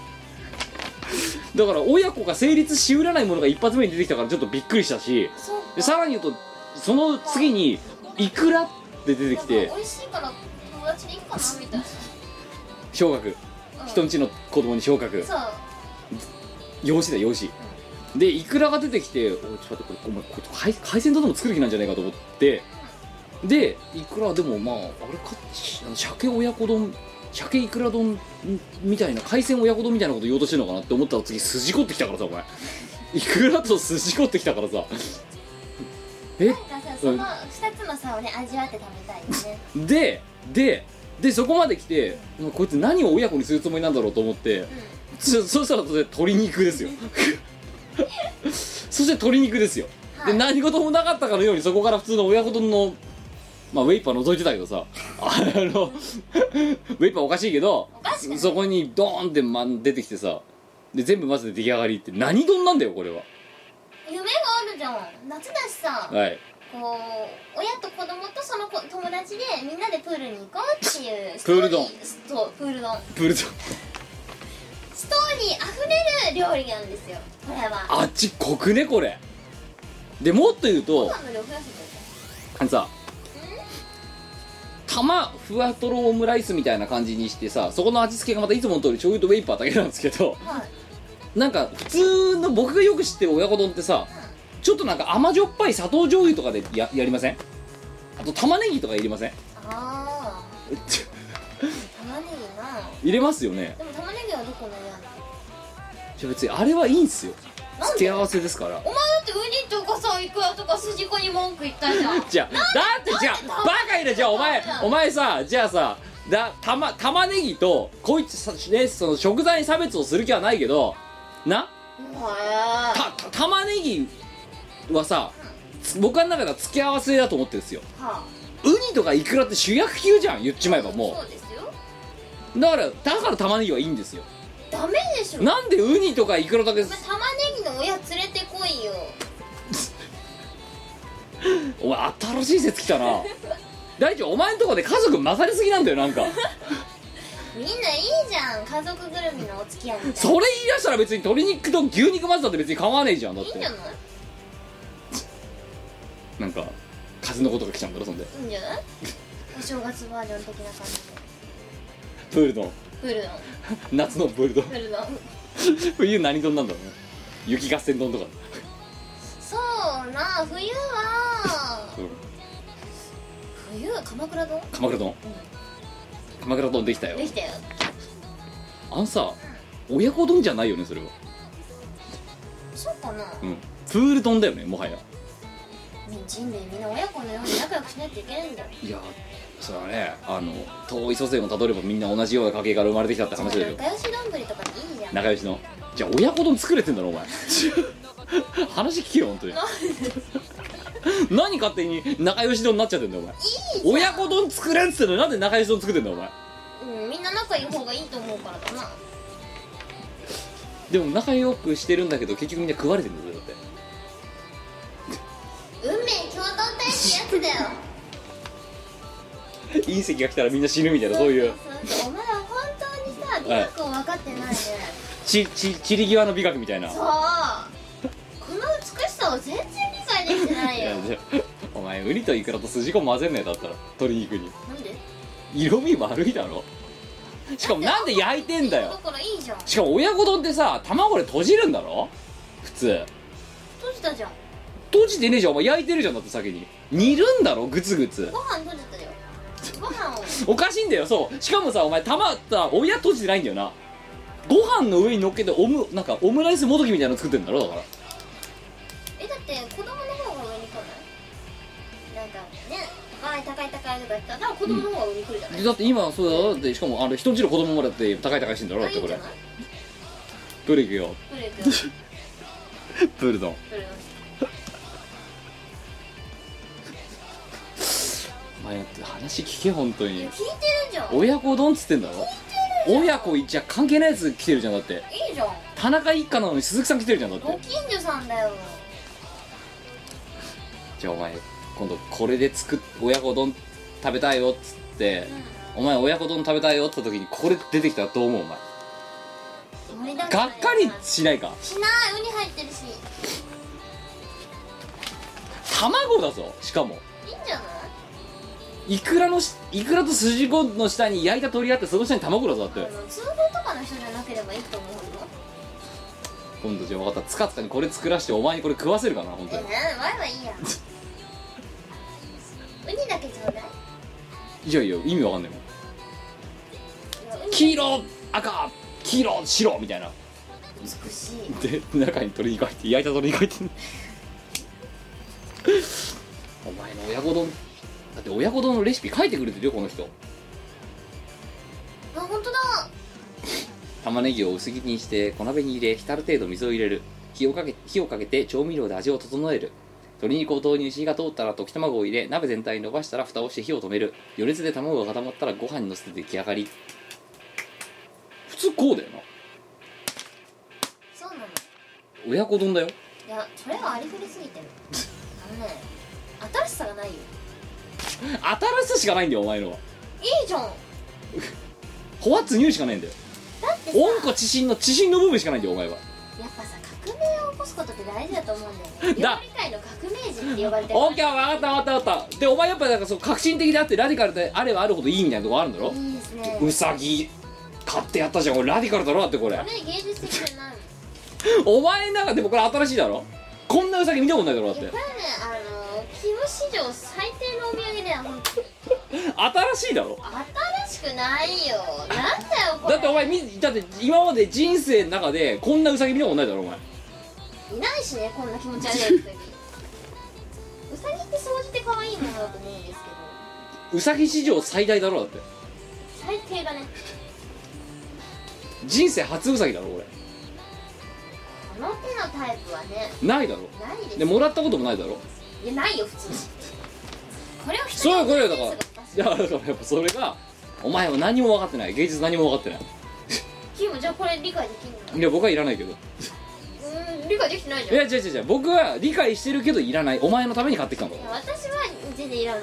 だから親子が成立しうらないものが一発目に出てきたからちょっとびっくりしたしでさらに言うとその次にイクラって出てきて美味しいから友達でいいかな？みたいな？小学人んちの子供に小学養子だ養子でイクラが出てきておいちょっと待ってこれお前これ海海鮮丼でも作る気なんじゃないかと思って。でイクラでもまああれか鮭親子丼鮭イクラ丼みたいな海鮮親子丼みたいなこと言おうとしてるのかなって思ったら次筋子ってきたからさお前。イクラと筋子ってきたからさ。え？なんかさその2つの差をね味わって食べたいよね。でででそこまで来てこいつ何を親子にするつもりなんだろうと思ってそそしたら鶏肉ですよ。[LAUGHS] そして鶏肉ですよ、はい。で何事もなかったかのようにそこから普通の親子丼のまあウェイパー覗いてたけどさ。あのウェイパーおかしいけどそこにドーンって、ま、出てきてさ。で全部混ぜて出来上がりって。何丼なんだよこれは。夢があるじゃん。夏だしさ。はい。こう親と子供とその子友達でみんなでプールに行こうっていうスプール丼。そうプール丼。プール丼。ストーリーあふれる料理なんですよ。これは。あっち濃くねこれ。でもっと言うとあのさ玉ふわとろオムライスみたいな感じにしてさそこの味付けがまたいつもの通り醤油とウェイパーだけなんですけどはい。なんか普通の僕がよく知ってる親子丼ってさちょっとなんか甘じょっぱい砂糖醤油とかでややりません？あと玉ねぎとか入れません？あー。[LAUGHS] 玉ねぎな。入れますよね。でも玉ねぎはどこのやんの？じゃあ別にあれはいいんすよ。付け合わせですから。お前とかさイクラとか筋子に文句言ったじゃん。[LAUGHS] じゃあだってじゃあバカいるじゃあお前お前さじゃあさだたま玉ねぎとこいつさ、ね、その食材に差別をする気はないけどな？はたた玉ねぎはさつ僕の中では付け合わせだと思ってるんですよ。はウニとかイクラって主役級じゃん言っちまえばもそうですよ。うだからだから玉ねぎはいいんですよ。ダメでしょ。なんでウニとかイクラだけお前玉ねぎの親連れてこいよ [LAUGHS] お前新しい説きたな。大地お前んとこで家族混ざりすぎなんだよなんか。みんないいじゃん。家族ぐるみのお付き合いみたいそれ言い出したら別に鶏肉と牛肉混ぜたって別に構わねえじゃんだっいいんじゃない？なんか風のことが来ちゃうんだろそんで。いいんじゃない？お正月バージョン的な感じで。プール丼。プールの [LAUGHS] 夏のプール丼。プールの [LAUGHS] 冬何丼なんだろうね。雪合戦丼とか、そうな冬は。うん。冬は鎌倉丼？鎌倉丼。鎌倉丼できたよ。できたよ。あのさ親子丼じゃないよねそれは。そうかな。うん。プール丼だよねもはや。み人類みんな親子のように仲良くしないといけないんだ。よいやそれはねあの遠い祖先をたどればみんな同じような家系から生まれてきたって話だよ。仲良し丼とかでいいじゃん。仲良しの。じゃあ親子丼作れてんだろお前 [LAUGHS] [LAUGHS] 話聞けよ本当に。何勝手に仲良し丼になっちゃってんだよお前。親子丼作れんっつってんのになんで仲良し丼作ってんだよお前。うん、みんな仲いい方がいいと思うからだな。でも仲良くしてるんだけど結局みんな食われてるんだよだって。運命共同体ってやつだよ。[LAUGHS] 隕石が来たらみんな死ぬみたいなそういう。そうそうお前は本当にさ美学を分かってないね、ちち散り際の美学みたいな。そう美しさを全然理解できてないよお前ウニとイクラと筋子混ぜんねえだったら鶏肉に。なんで？色味悪いだろ。しかもなんで焼いてんだだよからいいじゃん。しかも親子丼ってさ卵で閉じるんだろ？普通。閉じたじゃん。閉じてねえじゃん。お前焼いてるじゃんだって先に。煮るんだろ？グツグツ。ご飯閉じたよ。ご飯を。おかしいんだよ。そう。しかもさお前玉さ親閉じてないんだよな。ご飯の上に乗っけてオムなんかオムライスもどきみたいなの作ってんだろ？だから。えだって子供の方が上に来ないなんかね高い高い高いとか言ったら子供の方が上に来るじゃないでだって今そうだよだってしかもあれ人んちの子供もだって高い高いしてんだろだってこれ。あいいんじゃないプレイよプー。[LAUGHS] ルドン。プレイお前だって話聞け本当に。聞いてるじゃん。い親子丼っつってんだろ？親子じゃ関係ないやつ来てるじゃんだって。いじゃん。田中一家なのに鈴木さん来てるじゃんだって。ご近所さんだよじゃあお前今度これで作っ親子丼食べたいよっつって、お前親子丼食べたいよって時にこれ出てきたらどう思うお前？がっかりしないか？しない。ウニ入ってるし。卵だぞしかも。いいんじゃない？いくらのしいくらと筋子の下に焼いた鶏あってその下に卵だぞだって。通報とかの人じゃなければいいと思うよ。今度じゃあ分かった。つかつかにこれ作らしてお前にこれ食わせるかな本当に。えなワイはいいや [LAUGHS] ウニだけちょうだい。いやいや意味わかんないもん。黄色赤黄色白みたいな。美しい。で中に鶏肉入って焼いた鶏肉入ってんお前の親子丼だって親子丼のレシピ書いてくれてるよこの人。あ本当だ。玉ねぎを薄切りにして小鍋に入れ浸る程度水を入れる。火をかけ火をかけて調味料で味を整える鶏肉を投入し火が通ったら溶き卵を入れ鍋全体に伸ばしたら蓋をして火を止める。余熱で卵が固まったらご飯にのせて出来上がり。普通こうだよな。そうなの。親子丼だよ。いやそれはありふれすぎてる。[LAUGHS] あのね新しさがないよ。新しさしかないんだよお前のは。いいじゃん。だホワッツニューしかないんだよ。ってさ。温故知新の知新の部分しかないんだよお前は。やっぱさを起こすことって大事だと思うんだよね。だ。料理界の革命児って呼ばれてる。オーケー分かった分かった分かった。でお前やっぱなんかそう革新的であってラディカルであればあるほどいいみたいなとこあるんだろ？いいですね。うさぎ買ってやったじゃんこれラディカルだろ？だってこれ。これ芸術的じゃないお前の中でもこれ新しいだろ？こんなウサギ見たことないだろ？だって。これねあのキム史上最低のお土産だよ本当に。新しいだろ？新しくないよ。なんだよこれ。だってお前みだって今まで人生の中でこんなウサギ見たことないだろお前いないしねこんな気持ち悪いウサギウサギって掃除って可愛いものだと思うんですけど。ウサギ史上最大だろだって。最低だね。人生初ウサギだろこれ。この手のタイプはね。ないだろ。ないです。でもらったこともないだろ。いやないよ普通に。これを人そういうことよだセから。いやだからやっぱそれがお前は何も分かってない。芸術何も分かってない。キムじゃあこれ理解できるの？いや僕はいらないけど理解できてないじゃん。いや違う違う違う。僕は理解してるけどいらない。お前のために買ってきたんだ私は全然いらない。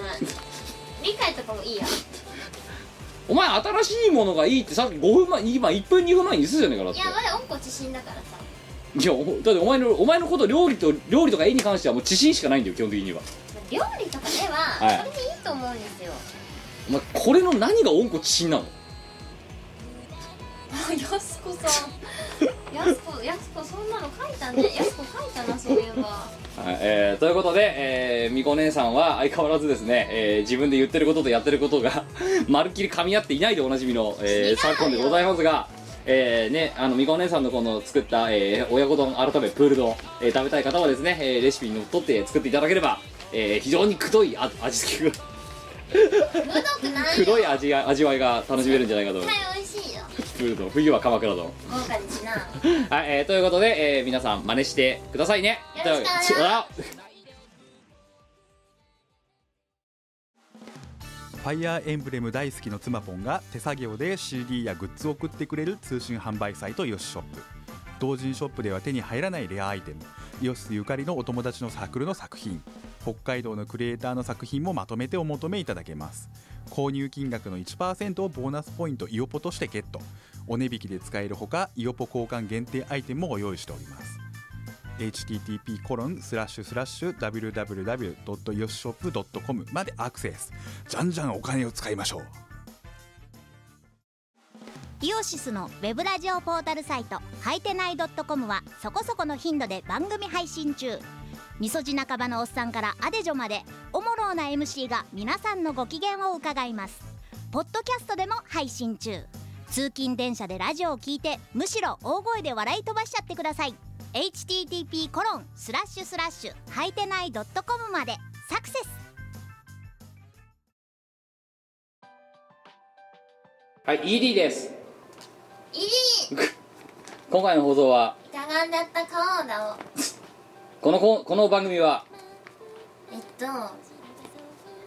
理解とかもいいや。[LAUGHS] お前新しいものがいいってさっき5分前今1分2分前に言ってたじゃねえかだって。いや我温故知新だからさ。いやおだってお前のお前のこと料理と料理とか絵に関してはもう知心しかないんだよ基本的には。料理とかでははい。それでいいと思うんですよ、お前これの何が温故知新なの？あやすこさんやすこやすこそんなの書いたね。やすこ書いたなそういえばはいえーということで、えー、みこ姉さんは相変わらずですね、えー自分で言ってることとやってることが [LAUGHS] まるっきり噛み合っていないでおなじみの、えー、昨今でございますが、えーね、あのみこ姉さんのこの作った、えー親子丼改めプール丼、えー食べたい方はですね、えーレシピにのっとって作っていただければ、えー非常にくどいあ味付けがくどくない味が味わいが楽しめるんじゃないかと思い冬は鎌倉丼豪華にしな。[LAUGHS] はい、えーということで、えー皆さん真似してくださいね。よろしくファイアーエンブレム大好きの妻ポンが手作業で CD やグッズを送ってくれる通信販売サイトイオシショップ。同人ショップでは手に入らないレアアイテム。イオシスゆかりのお友達のサークルの作品北海道のクリエイターの作品もまとめてお求めいただけます。購入金額の1%をボーナスポイントイオポとしてゲット。お値引きで使えるほかイオポ交換限定アイテムもご用意しております。http コロンスラッシュスラッシュ www.yoshop.com までアクセス。じゃんじゃんお金を使いましょう。イオシスのウェブラジオポータルサイト「はいてない .com」はそこそこの頻度で番組配信中。みそじ半ばのおっさんからアデジョまでおもろうな MC が皆さんのご機嫌を伺います。ポッドキャストでも配信中。通勤電車でラジオを聞いてむしろ大声で笑い飛ばしちゃってください。http コロンスラッシュスラッシュはいてない .com まで。サクセス。はい ED です。いい [LAUGHS] 今回の放送は？疑んだった顔だを [LAUGHS] このここの番組は？えっとあ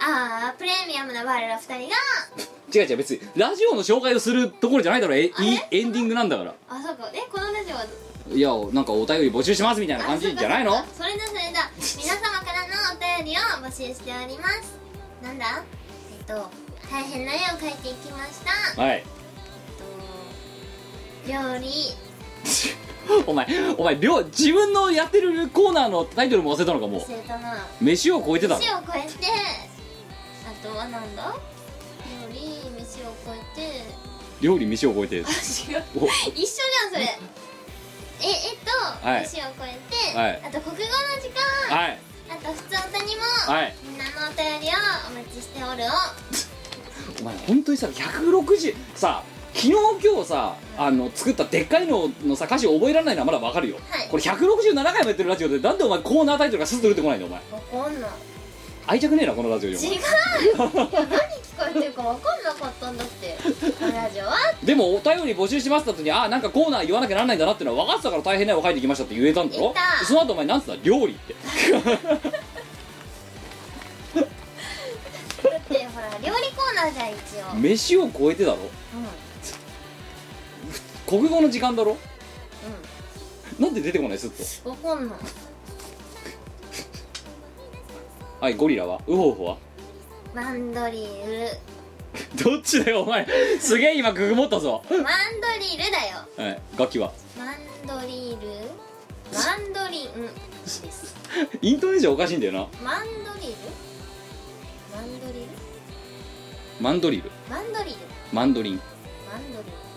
あプレミアムな我ら二人が [LAUGHS] 違う違う別にラジオの紹介をするところじゃないだろ。えいいエンディングなんだから。あそうか。えこのラジオは？いやなんかお便り募集しますみたいな感じじゃないの？あそうかそうか。それだそれだ。[LAUGHS] 皆様からのお便りを募集しております。なんだ？えっと大変な絵を描いていきました。はい。えっと料理 [LAUGHS] お前お前両自分のやってるコーナーのタイトルも忘れたのかも忘れたな。う飯を超えてたの。飯を超えてあとはなんだ？料理飯を超えて。料理飯を超えて。あ違う。お。一緒じゃんそれ。ええっと、はい。飯を超えて、はい。あと国語の時間、はい。あと普通歌にも、はい。みんなのお便りをお待ちしておるを。[LAUGHS] お前本当にさ160さ昨日今日さあの作ったでっかいののさ歌詞覚えられないのはまだわかるよ、はい。これ167回もやってるラジオでなんでお前コーナータイトルがスッと出てこないんだお前？わかんない。愛着ねえなこのラジオにお前。違う何聞こえてるかわかんなかったんだって。このラジオは。でもお便り募集しますって後にあなんかコーナー言わなきゃなんないんだなってのは分かってたから大変な絵を描いてきましたって言えたんだろ？言った。その後お前なんつった？料理って。[LAUGHS] だってほら料理コーナーじゃん一応。うん飯を超えてだろ？国語の時間だろ？なんで出てこない？すっと。うんわかんない。はいゴリラは？ウホウホは？マンドリル。[LAUGHS] どっちだよお前。すげえ今ググ持ったぞ。マンドリルだよ。はい楽器は？マンドリル？マンドリン。です。イントネーションおかしいんだよな。マンドリル？マンドリル？マンドリル。マンドリル。マンドリン。マンドリル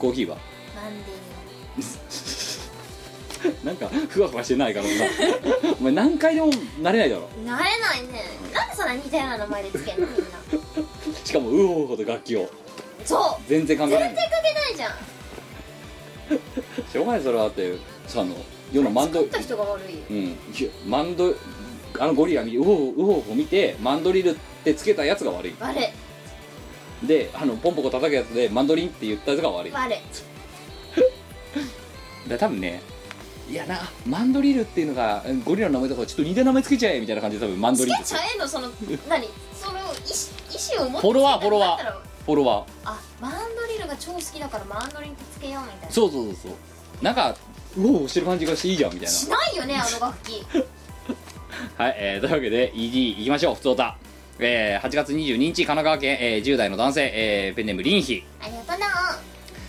コーヒーは？マンデリンなんかふわふわしてないからさ [LAUGHS] お前何回でもなれないだろ。慣れないね。なんでそんな似たような名前でつけんの？みんな。しかもウホウホと楽器を。そう。全然関係ない。全然関係ないじゃん。しょうがないそれはだってさあの世のマンド作った人が悪いよ。うん。いやマンドあのゴリラ見ウホウホウホウホ見てマンドリルってつけたやつが悪い。悪いであのポンポコ叩くやつでマンドリンって言ったやつが悪い。悪い。[LAUGHS] ら多分ねいやなマンドリルっていうのがうんゴリラの名前とかちょっと似た名前つけちゃえみたいな感じで多分マンドつけリンってちゃえんのその何？その意思を持ってフォロワーつけたんだったらフォロワー。あマンドリルが超好きだからマンドリンってつけようみたいな。そうそうそうそう。なんかウホウホしてる感じがしていいじゃんみたいな。しないよねあの楽器。[LAUGHS] はい、えーというわけで ED いきましょう普通歌えー、8月22日神奈川県、えー、10代の男性、えー、ペンネームリンヒ。ありがとうな。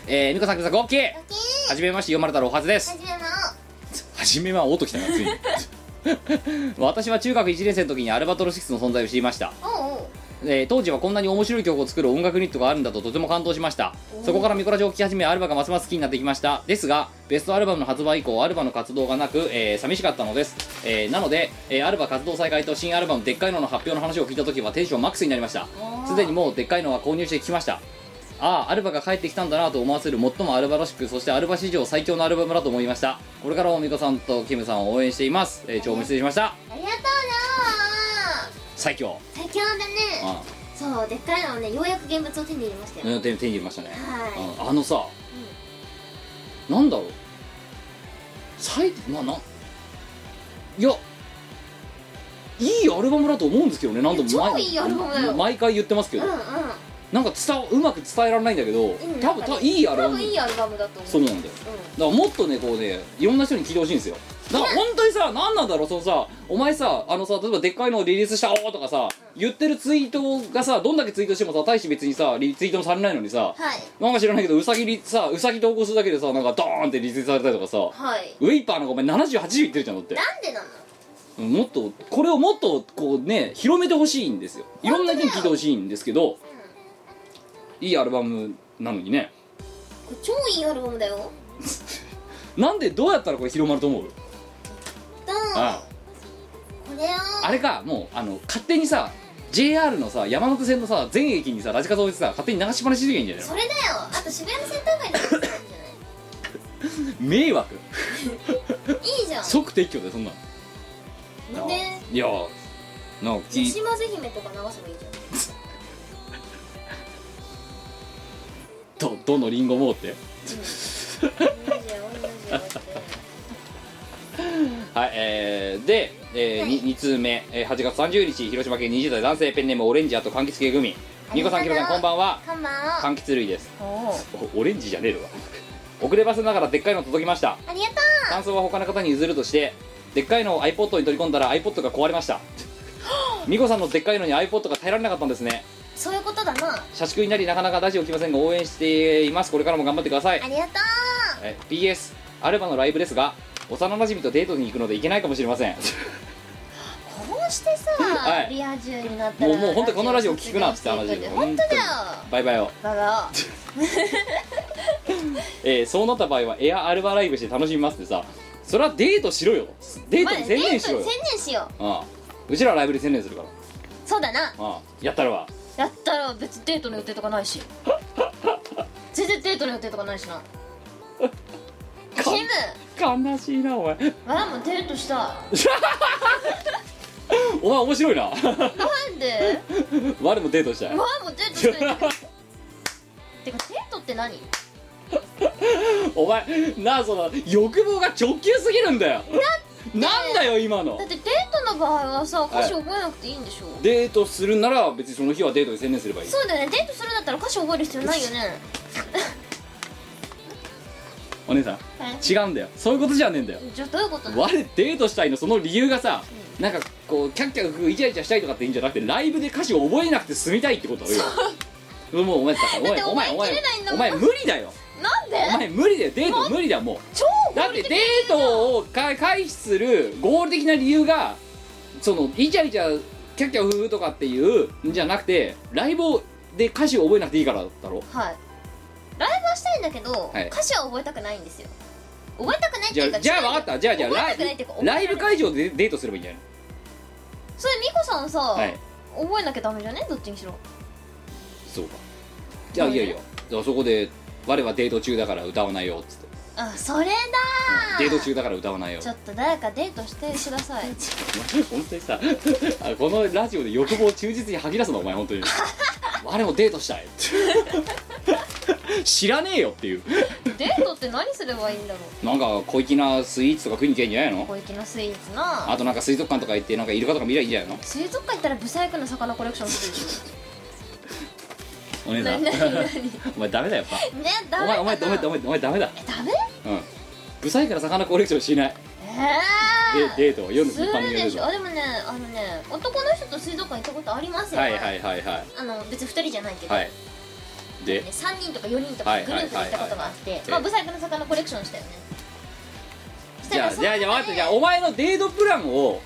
えー、美香さんくさく OK ラッキー。はじめまして読まれたらおはずです。はじめのはじめはおときたなついに。[LAUGHS] 私は中学1年生の時にアルバトロ6の存在を知りました、おうおうえー当時はこんなに面白い曲を作る音楽ユニットがあるんだととても感動しました。そこからミコラジを聴き始めアルバがますます好きになってきました。ですがベストアルバムの発売以降アルバの活動がなく、えー寂しかったのです、えーなので、えーアルバ活動再開と新アルバムでっかいのの発表の話を聞いた時はテンションマックスになりました。すでにもうでっかいのは購入して聞きました。ああアルバが帰ってきたんだなと思わせる最もアルバらしくそしてアルバ史上最強のアルバムだと思いました。これからもミコさんとキムさんを応援しています、えー、長文失礼しました。ありがとうな最強だね。あそうでっかいのをねようやく現物を手に入れましたよ、あ手手に入れましたね、はい。うん。あのさ、なんだろう。最なないやいいアルバムだと思うんですけどね。何度も超いいアルバムだよ。毎回言ってますけど、うんうん。なんか伝わうまく伝えられないんだけど、うん。多分多分いいアルバム多分いいアルバムだと思う。そうなんだよ。だからもっとねこうねいろんな人に聞いてほしいんですよだから本当にさ何なんだろうそのさお前さあのさ例えばでっかいのをリリースしたおーとかさ言ってるツイートがさどんだけツイートしてもさ大して別にさリツイートもされないのにさはい。なんか知らないけどうさぎリさうさぎ投稿するだけでさなんかドーンってリツイートされたりとかさはい。ウェイパーなんかお前78いってるじゃんだって。なんでなの？うんもっとこれをもっとこうね広めてほしいんですよ。いろんな人に聞いてほしいんですけどいいアルバムなのにね。これ超いいアルバムだよ。[LAUGHS] なんでどうやったらこれ広まると思う？とあこれをあれかもうあの勝手にさ JR のさ山手線のさ全駅にさラジカセ置いてさ勝手に流しっぱなししときゃいいんじゃないそれだよ。あと渋谷のセンター街でもいいんじゃない？の迷惑。いいじゃん。即撤去でそんなの。いやなんか島津姫とか流せばいいじゃん。どどのリンゴもって？同じよ同じよって [LAUGHS] はいえー、で、えーはい。に 2, 通目、えー8月30日広島県20代男性ペンネームオレンジあと柑橘系グミ。みこさんきろさんこんばんは。こんばんは。柑橘類です。オレンジじゃねえのわ遅ればせながらでっかいの届きました。ありがと感想は他の方に譲るとしてでっかいのを iPod に取り込んだら iPod が壊れました。[GASPS] 美子さんのでっかいのに iPod が耐えられなかったんですね。うそういうことだな。社畜になりなかなかラジオ来ませんが応援しています。これからも頑張ってください。ありがとえ PS アルバのライブですが幼馴染とデートに行くので行けないかもしれません。うこうしてさ、はい。リア充になったらもうもう本当にこのラジオ聞くなって話だよ。本当だよ。バイバイよ、バ [LAUGHS] カえーそうなった場合はエアアルバライブして楽しみますってさそれはデートしろよ。デートに専念しろよ。デートに専念しよう。ああ。うちらはライブで専念するから。そうだな。ああ。やったるわ。やったら別にデートの予定とかないし。[LAUGHS] 全然デートの予定とかないしな。[LAUGHS] キム悲しいなお前。わもデートした。[LAUGHS] お前面白いな。いなんで？我もデートした。いわもデートしたいてかデートって何？お前なあその欲望が直球すぎるんだよ。なんだよ今の。だってデートの場合はさ歌詞覚えなくていいんでしょ、デートするなら別にその日はデートに専念すればいい。そうだよね。デートするんだったら歌詞覚える必要ないよねお姉さん違うんだよ。そういうことじゃねえんだよ。じゃあどういうことなの？我デートしたいのその理由がさなんかこうキャッキャイチャイチャしたいとかっていうんじゃなくてライブで歌詞を覚えなくて済みたいってことだよもうお前さお前お前お前お前無理だよなんでお前無理だよデート無理だよもう超だってデートをか回避する合理的な理由がそのイチャイチャキャッキャフフとかっていうんじゃなくてライブで歌詞を覚えなくていいからだろはいライブはしたいんだけど、はい。歌詞は覚えたくないんですよ。覚えたくないっていうかじゃあ分かった。じゃあじゃあラ覚えたくないっていうかイライブ会場でデートすればいいんじゃないそれミコさんさ、のはい。覚えなきゃダメじゃね？どっちにしろ。そうか。じゃあい。やいや。じゃあそこで我はデート中だから歌わないよっつってあそれだ。デート中だから歌わないよ。ちょっと誰かデートしてください。本当にさあこのラジオで欲望を忠実に吐き出すのお前本当に。我もデートしたい。知らねえよっていう。デートって何すればいいんだろなんか小粋なスイーツとか食いに行けんじゃないうの？小粋なスイーツな。あとなんか水族館とか行ってなんかイルカとか見りゃいいんじゃないの？水族館行ったらブサイクな魚コレクションするでしお姉さん。何何何？[LAUGHS] お前ダメだやっぱ。ょねダおメかな前お前お前お前お前ダメだ。えダメ？うん。ブサイクな魚コレクションしない。ええでデートを夜のするでしょ？でもねあのね男の人と水族館行ったことありますよはいはいはいはい。あの別に2人じゃないけど、はい。で？ね、3人とか4人とかはいグループで行ったことがあって、はいはいはいまあブサイクな魚コレクションしたよね。じゃあじゃあじゃあ分かったじゃあお前のデートプランを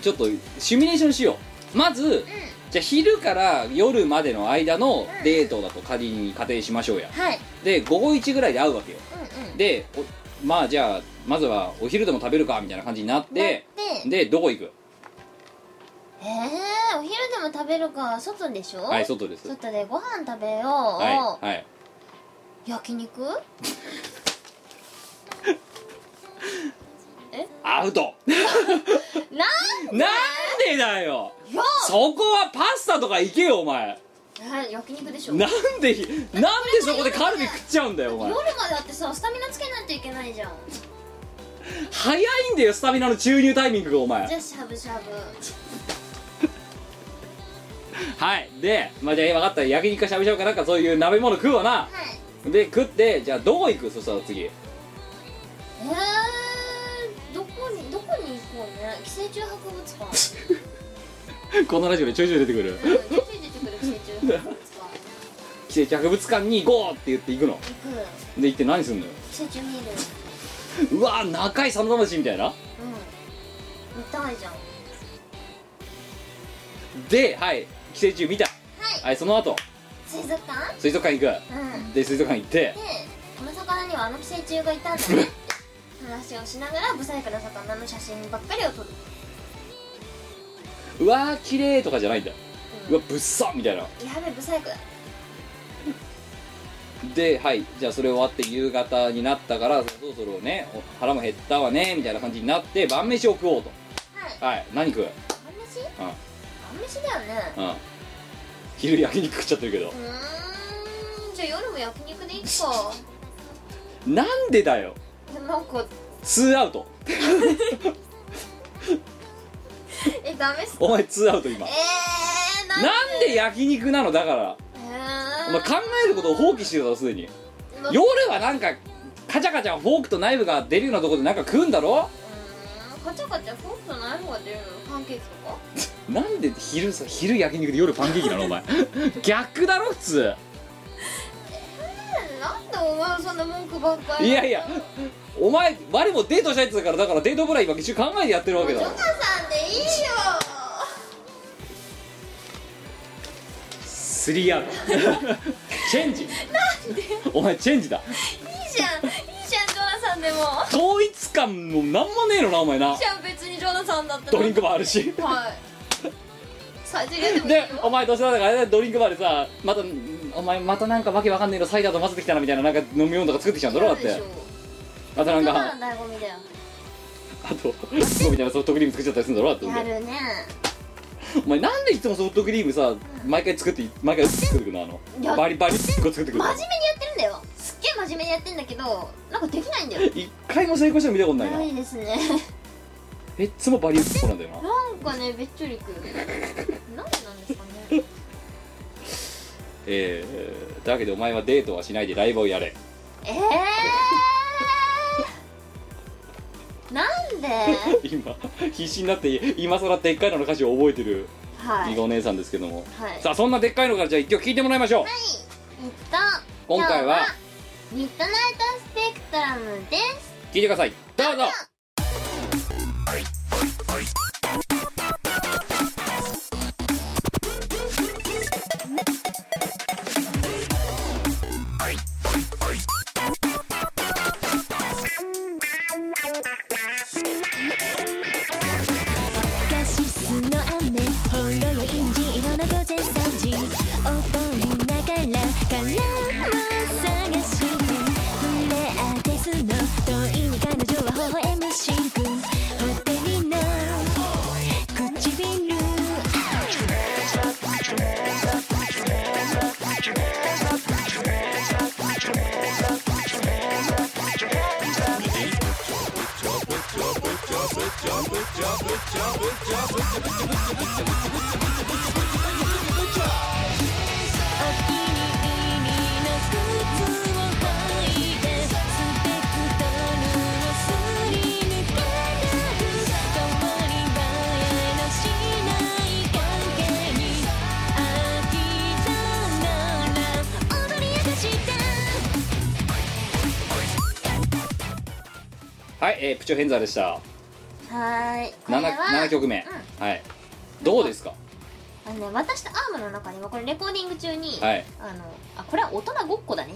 ちょっとシミュレーションしよう。まずじゃあ昼から夜までの間のデートだと仮に仮定しましょうや。はい。で午後1ぐらいで会うわけよ。うんうん。でおまあじゃあまずはお昼でも食べるかみたいな感じになってなって。でどこ行く？えー、お昼でも食べるか外でしょ？はい外です。外でご飯食べよう、はいはい。焼肉？[LAUGHS] アウト。[LAUGHS] なんなんでだよ。そこはパスタとか行けよお前。え焼肉でしょ。なんで？なんでそこでカルビ食っちゃうんだよお前。夜までだってさスタミナつけないといけないじゃん。早いんだよスタミナの注入タイミングがお前。じゃあしゃぶしゃぶ。[LAUGHS] はい。でまあじゃあ分かった。焼肉かしゃぶしゃぶかなんかそういう鍋物食うわな。はい。で食ってじゃあどこ行く？そしたら次。えー、寄生虫博物館。[LAUGHS] このラジオでちょいちょい出てくる。うん出て出てくる寄生虫博物館。寄生虫博物館に行こうって言って行くの？行く。で行って何すんのよ？寄生虫見る。うわ中井佐野魂みたいな？うん。見たいじゃん。ではい寄生虫見た。はい。はいその後？水族館？水族館行うん。くで水族館行って。でこの魚にはあの寄生虫がいたんだね。っ [LAUGHS] て話をしながらブサイクな魚の写真ばっかりを撮る、うわー綺麗とかじゃないんだ。うわぶっさみたいな。やべブサイクだ。ではい。じゃあそれ終わって夕方になったからそろそろねお腹も減ったわねみたいな感じになって晩飯を食おうと。はい。はい。何食う？晩飯？うん。晩飯だよね。うん。昼焼肉食っちゃってるけど。うーん。じゃあ夜も焼肉でいいか。[LAUGHS] なんでだよなんかツーアウト。[LAUGHS] えダメっすか？お前ツーアウト今。えー、なんなんで焼肉なの？だから。えー、お前考えることを放棄してるだろすでに。ま夜はなんかカチャカチャフォークとナイフが出るようなところでなんか食うんだろ？うーん。カチャカチャフォークとナイフが出るの？パンケーキとか？なんで昼さ昼焼肉で夜パンケーキなの？お前。逆だろ普通なんでお前はそんな文句ばっかり。いやいやお前我もデートしたいって言ったからだからデートぐらい今一緒に考えてやってるわけジョナさんでいいよ。スリーアウトチェンジ。お前チェンジだ。いいじゃんいいじゃんジョナさんでも。統一感もなんもねえのなお前な。いいじゃん別にジョナさんだったらドリンクバーあるし。はい。サイゼリアでもいいよ。でお前どうせだからあれだドリンクバーでさまたお前またなんかわけわかんねえのサイダーと混ぜてきたなみたいななんか飲み物とか作ってきたんだろだって。あとなんだかから醍醐味だよ。あとそうみたいなソフトクリーム作っちゃったりするんだろだってやるね。お前なんでいつもソフトクリームさ毎回作って毎回作ってくるの？あのバリバリ1個作ってくるの？真面目にやってるんだよ。すっげえ真面目にやってんだけどなんかできないんだよ。一回も成功したの見たことないな。ないですね。[LAUGHS] えっつもバリ1個なんだよな。なんかねべっちょりくる。なんでなえー、というわけでお前はデートはしないでライブをやれ。えー、[LAUGHS] なんで？[LAUGHS] 今必死になって今更でっかいのの歌詞を覚えてるはい。みごお姉さんですけども、はい。さあそんなでっかいのからじゃあ一曲聴いてもらいましょう、えっと今回はミッドナイトスペクトラムです。聴いてください。どうぞ「えー、プチョヘンザーでした。はーいこれ 7, は7曲目、はい。どうですか？あのね私とアームの中にはこれレコーディング中に、はい。あのあこれは大人ごっこだね。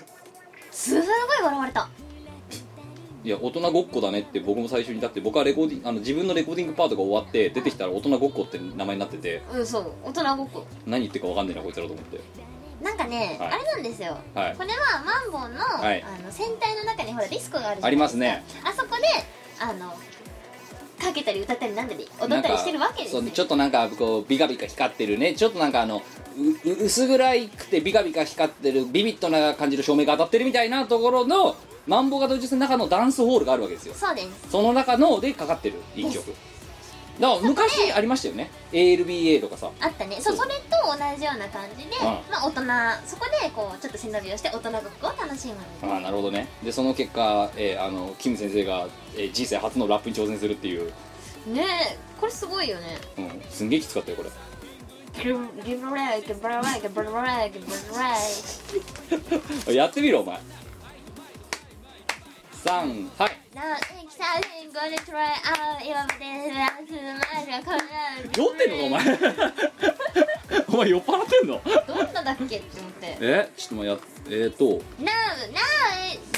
[LAUGHS] すごい笑われた。いや大人ごっこだねって僕も最初にだって僕はレコーディングあの自分のレコーディングパートが終わって出てきたら大人ごっこって名前になってて。うんそう。大人ごっこ。何言ってるか分かんねえなこいつらと思ってなんかね、はい。あれなんですよ、はい。これはマンボウの,、はい。あの船体の中にほらディスコがあるじゃないありますね。あそこであのかけたり歌ったりなんだり踊ったりしてるわけですよ。そうちょっとなんかこうビカビカ光ってるね。ちょっとなんかあのうう薄暗いくてビカビカ光ってるビビッドな感じの照明が当たってるみたいなところのマンボウが同時の中のダンスホールがあるわけですよ。そうです。その中のでかかってる一曲だから昔ありましたよね。ALBA とかさ。あったね。そうそれと同じような感じで、うん。まあ大人そこでこうちょっと背伸びをして大人ごっこを楽しむああなるほどね。でその結果、えーあのキム先生が、えー人生初のラップに挑戦するっていう、ねえこれすごいよね。うん、すんげえきつかったよこれ。[LAUGHS] やってみろお前。3はい酔ってんのかお前お前酔っ払ってんのどんなだっけって思ってえちょっと待ってやえっ、ー、と Now, now,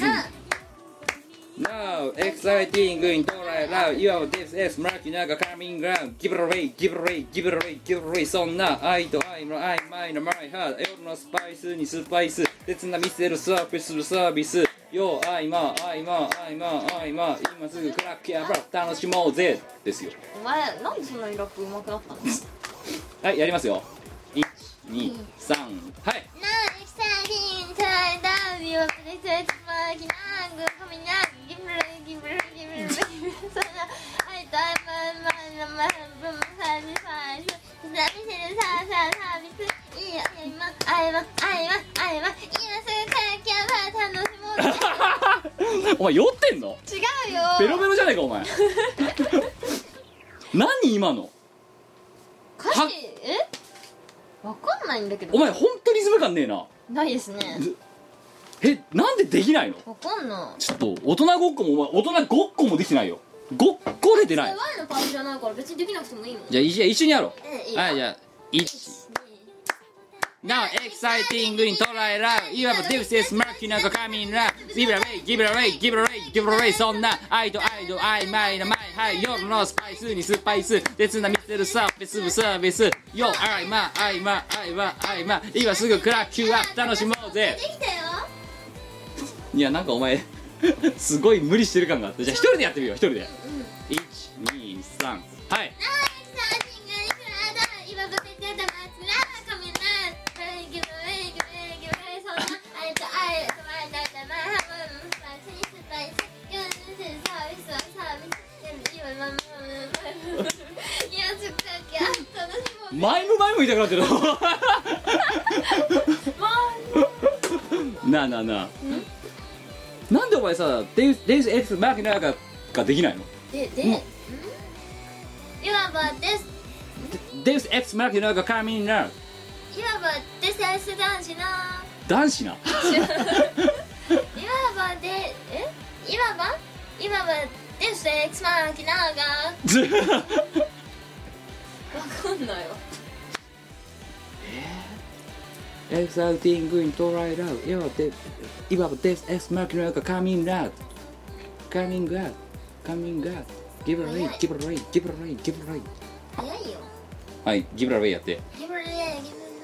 now Now, exciting in Torai Love, you have this is Marky Naga coming round. Give it away, give it away, give it away, give it away. そんな愛と愛の曖昧な my heart。夜のスパイスにスパイス。切な見せるサービスするサービス。よ、愛ま、愛ま、愛ま、愛ま。今すぐクラックやば楽しもうぜ。ですよ。お前なんでそんなにラップ上手くなったの？[LAUGHS] はい、やりますよ。1、2、3、はい。[LAUGHS] お前酔ってんの？違うよ。ベロベロじゃないかお前。[LAUGHS] 何今の？歌詞？え？わかんないんだけど。お前本当にリズム感ねえな。ないですね。え、なんでできないの？わかんない。ちょっと大人ごっこもお前大人ごっこもできてないよ。ごっこで出ない。Y のパートじゃないから別にできなくてもいいもんじゃあ一緒にやろう。いよ。はいじゃあ1 Now exciting in Torai Love You have this is murky なんか coming love Give it away, give it away, give it away, give it away そんな愛と愛と曖昧なマイハイ夜のスパイスにスパイス。別な見せるサービス部サービス。よ愛ま愛ま愛ま愛ま。今すぐクラッキュアップ楽しもうぜ。できたよいやなんかお前 [LAUGHS] すごい無理してる感があって。じゃあ一人でやってみよう。一人で。123はい。マイムマイム言いたくなってるなあなあなあなんでお前さデイスデイス X マーキナーがができないの？ででん。いわばです。デイス X マーキナーがカミンナ。ーいわばです男子の男子な？いわばでえ？いわばいわばですエクスマーキナーがずわかんないわ Exciting in to right out いわばでいわばデイス X マーキナーがカミンナーカミングアウトカミングアウト Give it away, give it away, give it away, give it away 早いよはいギブラウェイやってギブレーギブ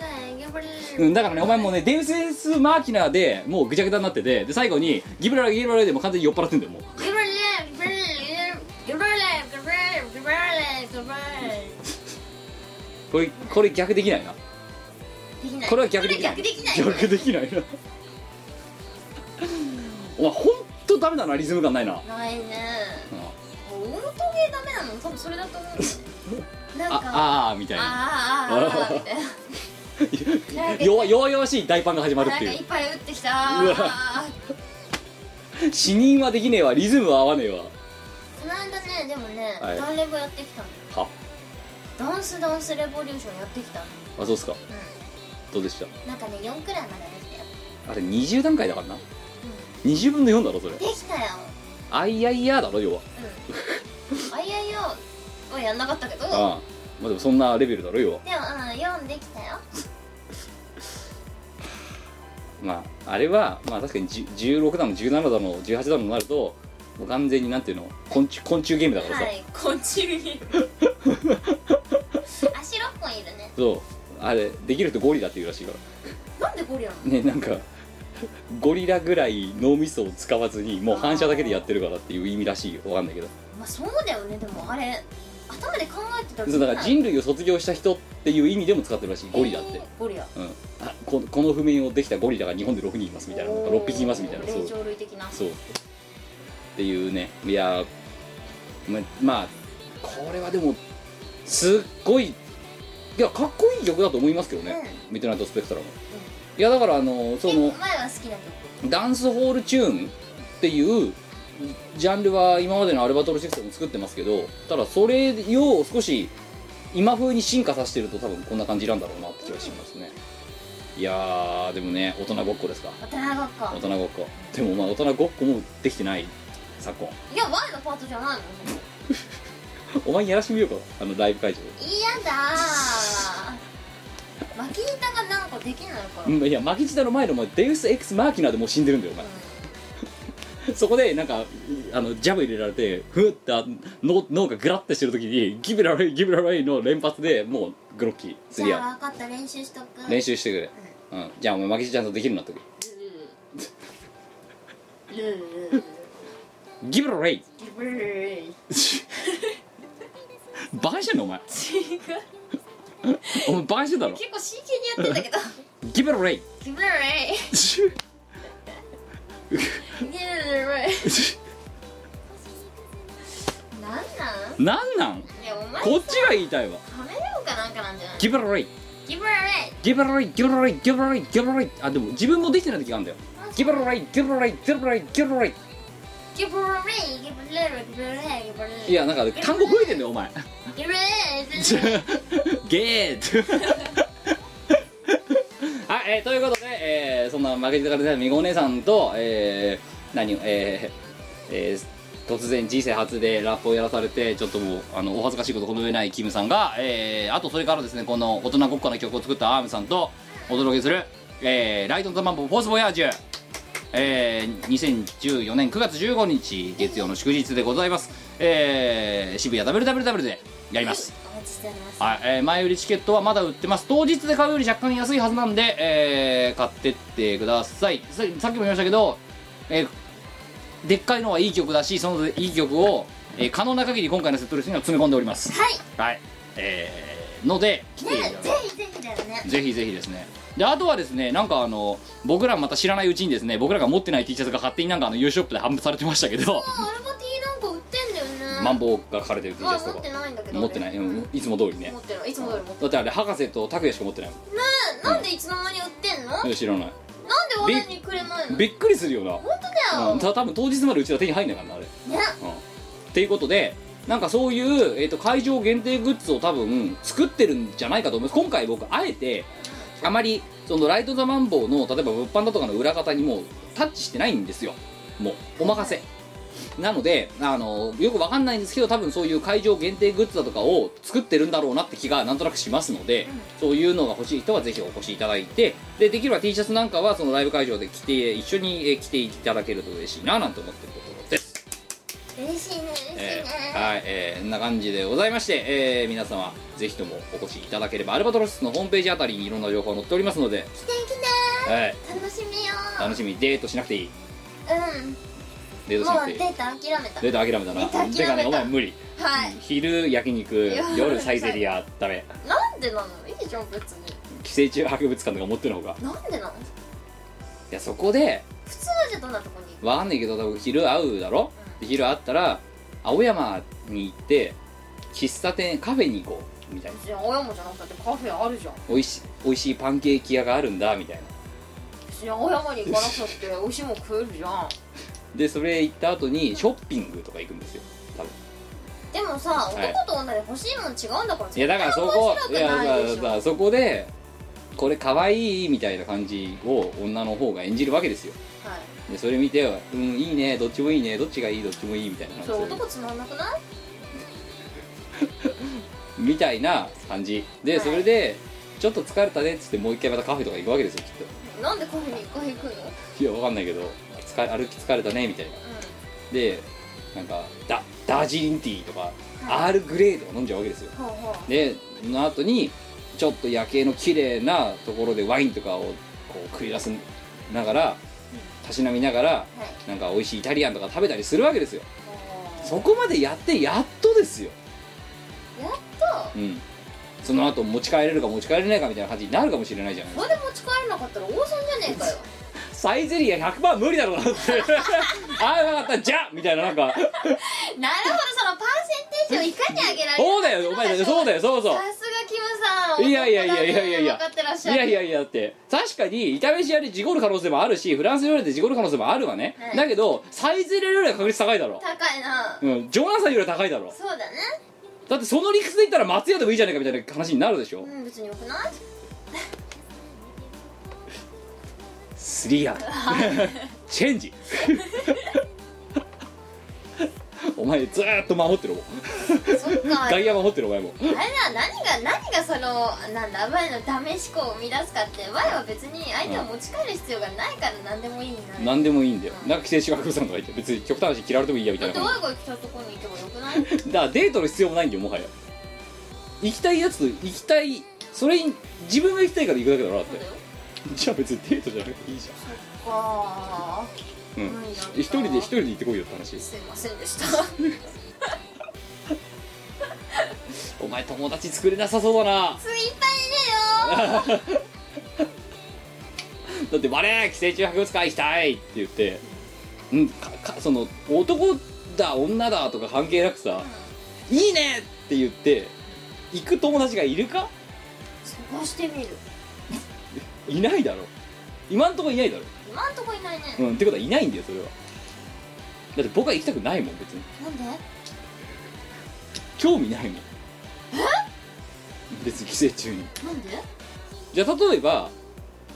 レーギブレーうんだからねお前もうねデウスエスマーキナーでもうぐちゃぐちゃになっててで最後にギブラウェイギブラウェイでもう完全に酔っ払ってんだよもうギブレーギブレーギブレーギブレーギブレーギブレこれこれ逆できないなーできない。これは逆できない。逆できない。逆できないな。[LAUGHS] お前ほんとダメだなリズム感ないな。ないね。うん。もう音ゲーダメなの多分それだと思う。[LAUGHS] なんかああーみたいな。あーあーあーみたいななんか弱弱々しい大パンが始まるっていなんかいっぱい打ってきた。死人はできねえわ。リズムは合わねえわ。この間ねでもね、はい。ダンレボやってきたの。は。ダンスダンスレボリューションやってきたの。あそうっすか。うどうでした？んなんかね4くらいまでできたよ。あれ20段階だからな、20分の4だろそれ。できたよ。あいやいやだろ要は。うん。あいやいやはやんなかったけど。でもああ。まあでもそんなレベルだろ要は。うん4できたよ。[LAUGHS] まああれはまあ確かに10 16だの17だの18だのになるともう完全になんていうの？昆虫昆虫ゲームだからさ、はい昆虫に足6本いるね。そうあれできる人ゴリラっていうらしいから。なんでゴリラなの？ねなんかゴリラぐらい脳みそを使わずにもう反射だけでやってるからっていう意味らしいよ。わかんないけど。まあそうだよね。でもあれ頭で考えてたらそうだから人類を卒業した人っていう意味でも使ってるらしいゴリラって。えー、ゴリラ。うん、あここの譜面をできたゴリラが日本で6人いますみたいな。おー6匹いますみたいな。そう。霊長類的な。そう。っていうね。いやままあこれはでもすっごいいやかっこいい曲だと思いますけどね、ミッドナイトスペクトラム、いやだからあのそのえ前は好きダンスホールチューンっていうジャンルは今までのアルバトロシステム作ってますけどただそれを少し今風に進化させてると多分こんな感じなんだろうなって気がしますね。いやーでもね大人ごっこですか。大人ごっこ。大人ごっこ。でもまあ大人ごっこもできてない昨今。いや前のパートじゃないの？[LAUGHS] お前にやらしてみようかあのライブ会場。嫌だ。ー巻き板がなんかできないから、うんいやマキチダの前のお前デウス X マーキナーでもう死んでるんだよお前。[LAUGHS] そこでなんかあのジャブ入れられてふってあ脳脳がグラッてしてる時にギブラレイギブラレイの連発でもうグロッキースじリア。ゃあ分かった練習しとく。練習してくれ、うん、じゃあお前マキチちゃんとできるようになってくルールーギブラレイ。ギブレイ [LAUGHS] バカにしてんのお前違うお前バカにしてんだろ結構真剣にやってんだけどギブラレイギブレイギブレイなんなんなんなんこっちが言いたいわカメレオンかなんかなんじゃないギブラレイギブレイギブラレイギブラレイギブラレイギブラレイあでも自分もできてない時があるんだよギブラレイギブラレイギブラレイギブラレイギブレイギブレイギブレイギブレイいやなんか単語増えてんだよお前ゲーッはい、えーということで、えーそんな負けてたからみごお姉さんと、えー何をえーえー突然人生初でラップをやらされてちょっともうあのお恥ずかしいことこの上ないキムさんが、えーあとそれからですねこの大人ごっこな曲を作ったアームさんとお届けする、えーライト・ザ・マンボフォース・ボヤージュ。えー2014年9月15日月曜の祝日でございます、えー渋谷 WWW でやります。お待ちしております。はい、えー前売りチケットはまだ売ってます。当日で買うより若干安いはずなんで、えー買ってってください。ささっきも言いましたけど、えーでっかいのはいい曲だしそのいい曲を、えー可能な限り今回のセットリストには詰め込んでおります。はい。はい。えーので来ていただねぜひぜひだよね。ぜひぜひですね。であとはですねなんかあの僕らまた知らないうちにですね僕らが持ってない T シャツが勝手になんかあの U ショップで販売されてましたけど。あアルバティなんか売っマンボウが書かれてる T シャツとか。まあ持ってないんだけど持ってない、うん、いつも通りね。持ってない。いつも通り持ってだってあれ博士と拓也しか持ってないもななんでいつの間に売ってんの？知らない。で俺にくれないの？びっくりするよな、本当だよ。うん、た多分当日までうちは手に入んないからなあれ、ね。うん、っていうことでなんかそういう、えー、と会場限定グッズを多分作ってるんじゃないかと思います。今回僕あえてあまりそのライト・ザ・マンボウの例えば物販だとかの裏方にもうタッチしてないんですよ。もうお任せなのであのよくわかんないんですけど多分そういう会場限定グッズだとかを作ってるんだろうなって気がなんとなくしますので、そういうのが欲しい人はぜひお越しいただいてでできれば T シャツなんかはそのライブ会場で着て一緒にえー着ていただけると嬉しいななんて思ってるところです。嬉しいね嬉しいね、えはい、えー、こんな感じでございまして、えー、皆様ぜひともお越しいただければアルバトロスのホームページあたりにいろんな情報が載っておりますので、来て来てはい、楽しみよ楽しみ。デートしなくていい。うんデートデータ諦めた。デート諦めたな。諦めた。てかねお前無理。はい。昼焼肉や夜。サイゼリアダメ。なんでなの？いいじゃん別に。寄生虫博物館とか持ってるのが。なんでなの？いやそこで普通はじゃあどんなとこにわかんないけど多分昼会うだろ、で昼会ったら青山に行って喫茶店カフェに行こうみたいな。じゃあ青山じゃなくてカフェあるじゃん。おいし美味しいパンケーキ屋があるんだみたいな。青山に行かなくたって美味しいもん食えるじゃんでそれ行った後にショッピングとか行くんですよ。多分。でもさい。男と女で欲しいもん違うんだからいやだからそこいやだからそこでこれ可愛いみたいな感じを女の方が演じるわけですよ。はい。でそれ見てうんいいねどっちもいいねどっちがいいどっちもいいみたいな感じで。男つまんなくない？[LAUGHS] みたいな感じ。ではい。それでちょっと疲れたねっつってもう一回またカフェとか行くわけですよきっなんでカフェに一回行くの？といやわかんないけど疲れ歩き疲れたねみたいな。でなんかダダージリンティーとか、アールグレーとか飲んじゃうわけですよ。でその後にちょっと夜景の綺麗なところでワインとかをこう食い出すながらたしなみながらなんか美味しいイタリアンとか食べたりするわけですよ。そこまでやってやっとですよ。やっと？うん。その後持ち帰れるか持ち帰れないかみたいな感じになるかもしれないじゃないそれで持ち帰れなかったら大損じゃねえかよサイゼリア100%無理だろうなって。[LAUGHS] ああ分かった。じゃあみたいななんか。なるほどそのパーセンテージをいかに上げられるそうだよ。お前そうだよそうそう。さすがキムさんいやいやいやいやいや。いやいやいやいやだって。確かに炒めし屋で事故る可能性もあるしフランス料理で事故る可能性もあるわね、はい。だけどサイゼリアよりは確率高いだろ。高いな。うん。ジョナサンよりは高いだろ。そうだね。だってその理屈で言ったら松屋でもいいじゃないかみたいな話になるでしょ。うん別によくない？スリーアウト。チェンジ。[LAUGHS] お前ずーっと守ってるそっか。外野守ってるお前も。あれだ何が何がそのなんだ前のダメ思考を生み出すかって前は別に相手を持ち帰る必要がないから何でもいいになる何でもいいんだよ。なんか寄生虫学部さんとか言って別に極端な話嫌われてもいいやみただっていな感ワイが来たところに行けばよくない？じだからデートの必要もないんだよもはや。行きたいやつと行きたいそれに自分が行きたいから行くだけだろだって [LAUGHS] じゃあ別にデートじゃなくていいじそっかゃん。うん一人で一人で行ってこいよって話。すいませんでした。[LAUGHS] お前友達作れなさそうだな。ついっぱいいるよ。[LAUGHS] だって「我寄生虫博物館行きたい!」って言ってうんかかその男だ女だとか関係なくさ「いいね!」って言って行く友達がいるか？探してみるいないだろ。今んとこいないだろ。今んとこいないね、うんってことはいないんだよそれは。だって僕は行きたくないもん別に。なんで？興味ないもん。別に寄生虫に。なんで？じゃあ例えば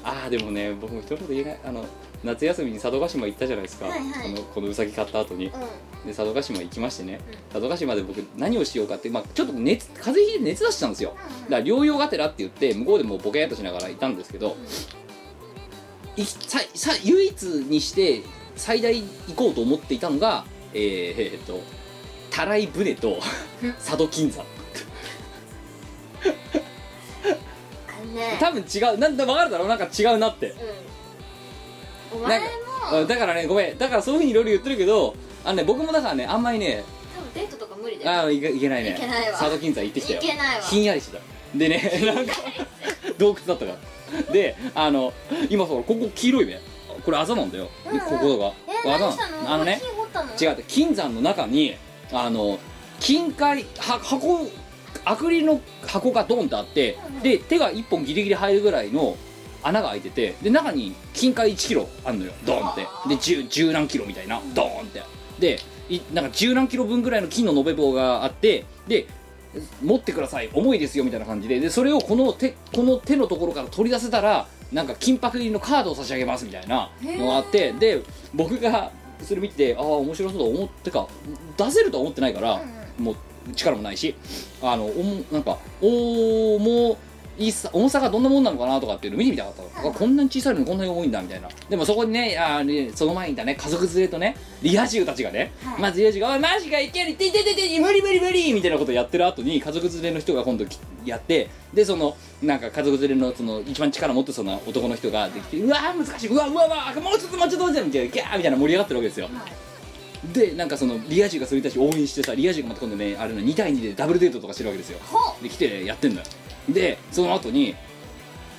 ああでもね僕も一言言えないあの夏休みに佐渡島行ったじゃないですか、はいはい。このこのうさぎ買った後に。うん。で佐渡島行きましてね、佐渡島で僕何をしようかって、まあ、ちょっと熱風邪ひいて熱出してたんですよ。だから療養がてらって言って向こうでもうボケーっとしながらいたんですけど、いささ唯一にして最大行こうと思っていたのがえー、えーっとたらい船と佐渡金山ね。多分違う。なんだ分かるだろ？うなんか違うなって。うん。お前も。うんだからねごめん。だからそういうふうにいろいろ言ってるけどあのね僕もだからねあんまりね多分デートとか無理だよ。ああいけいけないね。いけないわ。佐渡金山行ってきたよ。いけないわ。ひんやりしてた。でねなんか洞窟だったから。であの今そのここ黄色いねこれあざなんだよ、でうんうん。ここがえこれあざな何したの？あのね金掘ったの？違う金山の中にあの金塊は箱アクリルの箱がドンってあって、で手が1本ギリギリ入るぐらいの穴が開いててで中に金塊1キロあんのよドンって。で十十何キロみたいなドーンって。でいなんか十何キロ分ぐらいの金の延べ棒があってで持ってください重いですよみたいな感じで。でそれをこの手この手のところから取り出せたらなんか金箔入りのカードを差し上げますみたいなのがあってで僕がそれ見てああ面白そうだ思ってか出せるとは思ってないから、もう力もないしあのおもなんか「おーもういいさ重さがどんなもんなのかなとかっていうの見てみたかったこんなに小さいのにこんなに重いんだみたいな。でもそこにねあその前にいたね家族連れとねリア充たちがね、はい。まずリア充が「おいマジかいけるいていていていて無理無理無理」みたいなことやってる後に家族連れの人が今度きやってでそのなんか家族連れのその一番力持ってそうな男の人ができて「うわー難しいうわうわうわもうちょっともうちょっともうちょっと」みたいなギャーみたいな盛り上がってるわけですよでなんかそのリア充がそれに対して応援してさリア充がまた今度ねあれの2対2でダブルデートとかしてるわけですよ。ほで来てやってんだよ。でその後に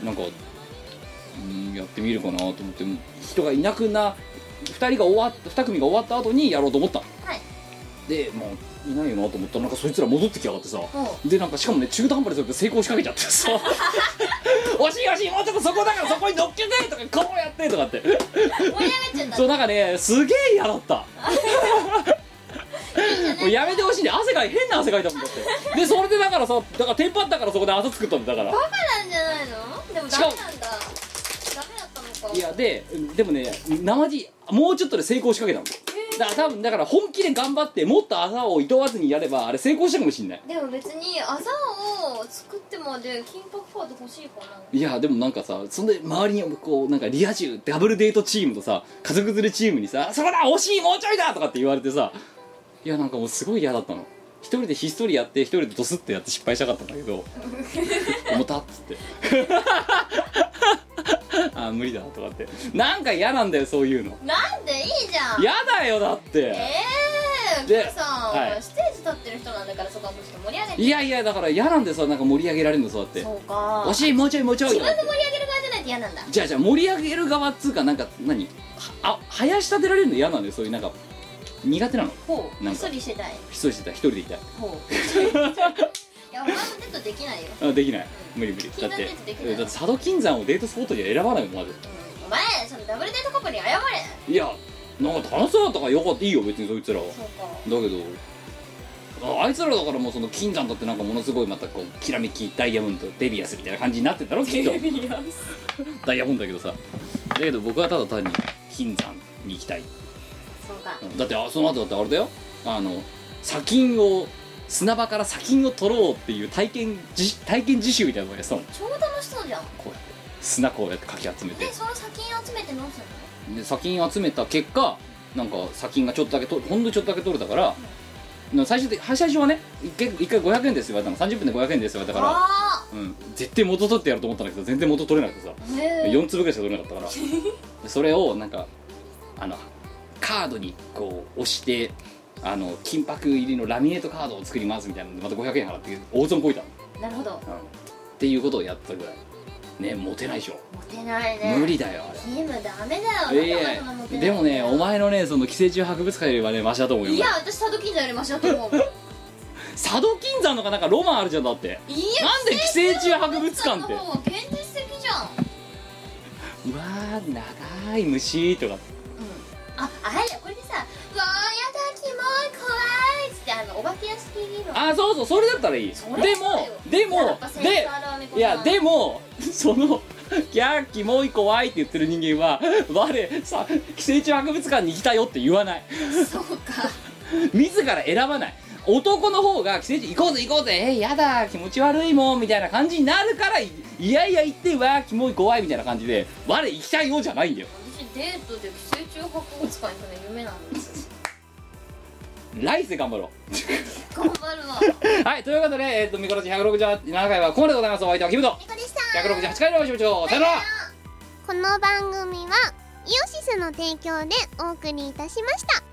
なんかうんやってみるかなと思って人がいなくな2人が終わっ2組が終わった後にやろうと思ったの。はいでもういないよなと思ったらなんかそいつら戻ってきやがってさ。ほでなんかしかもね中途半端で成功しかけちゃってさ。[LAUGHS] 惜しい惜しいもうちょっとそこだからそこに乗っけてとかこうやってとかって。盛り上がっちゃった。そうなんかねすげえ嫌だった。もうやめてほしいね。汗かい変な汗かいたもんだって。でそれでだからさだからテンパったからそこで汗作ったんだだから。バカなんじゃないの？でもダメなんだいやででもね生地もうちょっとで成功しかけたの。だから多分だから本気で頑張ってもっと朝をいとわずにやればあれ成功したかもしんない。でも別に朝を作ってまで金箔カード欲しいかな。いやでもなんかさそんで周りにこうなんかリア充ダブルデートチームとさ家族連れチームにさ「そこだ惜しいもうちょいだ!」とかって言われてさいやなんかもうすごい嫌だったの。一人でひっそりやって一人でドスってやって失敗したかったんだけど重たっつって [LAUGHS] あー無理だとかって。なんか嫌なんだよそういうの。なんでいいじゃん。嫌だよだって。ええー、ででさ、はい。ステージ立ってる人なんだからそこはもうちょっと盛り上げて。いやいやだから嫌なんでさなんか盛り上げられるのそうやって。そうか。惜しいもうちょいもうちょい。自分で盛り上げる側じゃないと嫌なんだ。じゃあじゃあ盛り上げる側っつうかなんか何？はあ林立てられるの嫌なんだよそういうなんか苦手なの？ほう。なんか。一人してたい。一人してた一人でいたい。ほう。いやお前もデートできないよ、あできない。無理無理。だ禁断ってデートできない。だって佐渡金山をデートスポットには選ばないもんまずうん、お前そのダブルデートカップルに謝れ。いやなんか楽しそうだったからよかったいいよ別にそいつらは。だそうか。けどああいつらだからもうその金山だってなんかものすごいまたこうきらめきダイヤモンドデビアスみたいな感じになってんだろきっと。ダイヤモンドだけどさ。だけど僕はただ単に金山に行きたい。そうか。だってあその後だってあれだよ。あの砂金を砂場から砂金を取ろうっていう体験じ体験実習みたいなのをやってたの超楽しそうじゃん。こうやって砂こうやってかき集めて。でその砂金集めてどうするの？で砂金集めた結果なんか砂金がちょっとだけとほんのちょっとだけ取れたから、な最初で最初はね一回一回500円ですよ。言われたの30分で500円ですよ。言われたから、あうん、絶対元取ってやると思ったんだけど全然元取れなくてさ。あへえ4粒ぐらいしか取れなかったから。[LAUGHS] でそれをなんかあのカードにこう押してあの金箔入りのラミネートカードを作りますみたいなのでまた500円払って大損こいたの、なるほど。うん。っていうことをやったぐらい。ねモテないでしょ、モテないね。無理だよあれ。キムダメだよ。いやいなんでそんなモテないやでもねお前のねその寄生虫博物館よりはねマシだと思うよいや私佐渡金山よりマシだと思う。佐渡金山のかなんかロマンあるじゃんだって。いやなんで寄生虫博物館って。の方が現実的じゃん。うわー長い虫とか。ああれこれでさ「うわーやだキモい怖い」っつってあのお化け屋敷理論あそうそうそれだったらいい。でもでもでいやでも [LAUGHS] そのギャーキモい怖いって言ってる人間は我さ寄生虫博物館に来たよって言わない。そうか。[LAUGHS] 自ら選ばない。男の方が寄生虫行こうぜ行こうぜえー、やだ気持ち悪いもんみたいな感じになるからいいやいや言ってうわーキモい怖いみたいな感じで我行きたいよじゃないんだよ。私デートで寄生虫博物館行くの夢なんです来世頑張ろ頑張るわ。うはいということでえっ、とミコラジ167回はここまででございます。お相手はキムトニコでした。168回のお会いしましょう。さよなら。この番組はイオシスの提供でお送りいたしました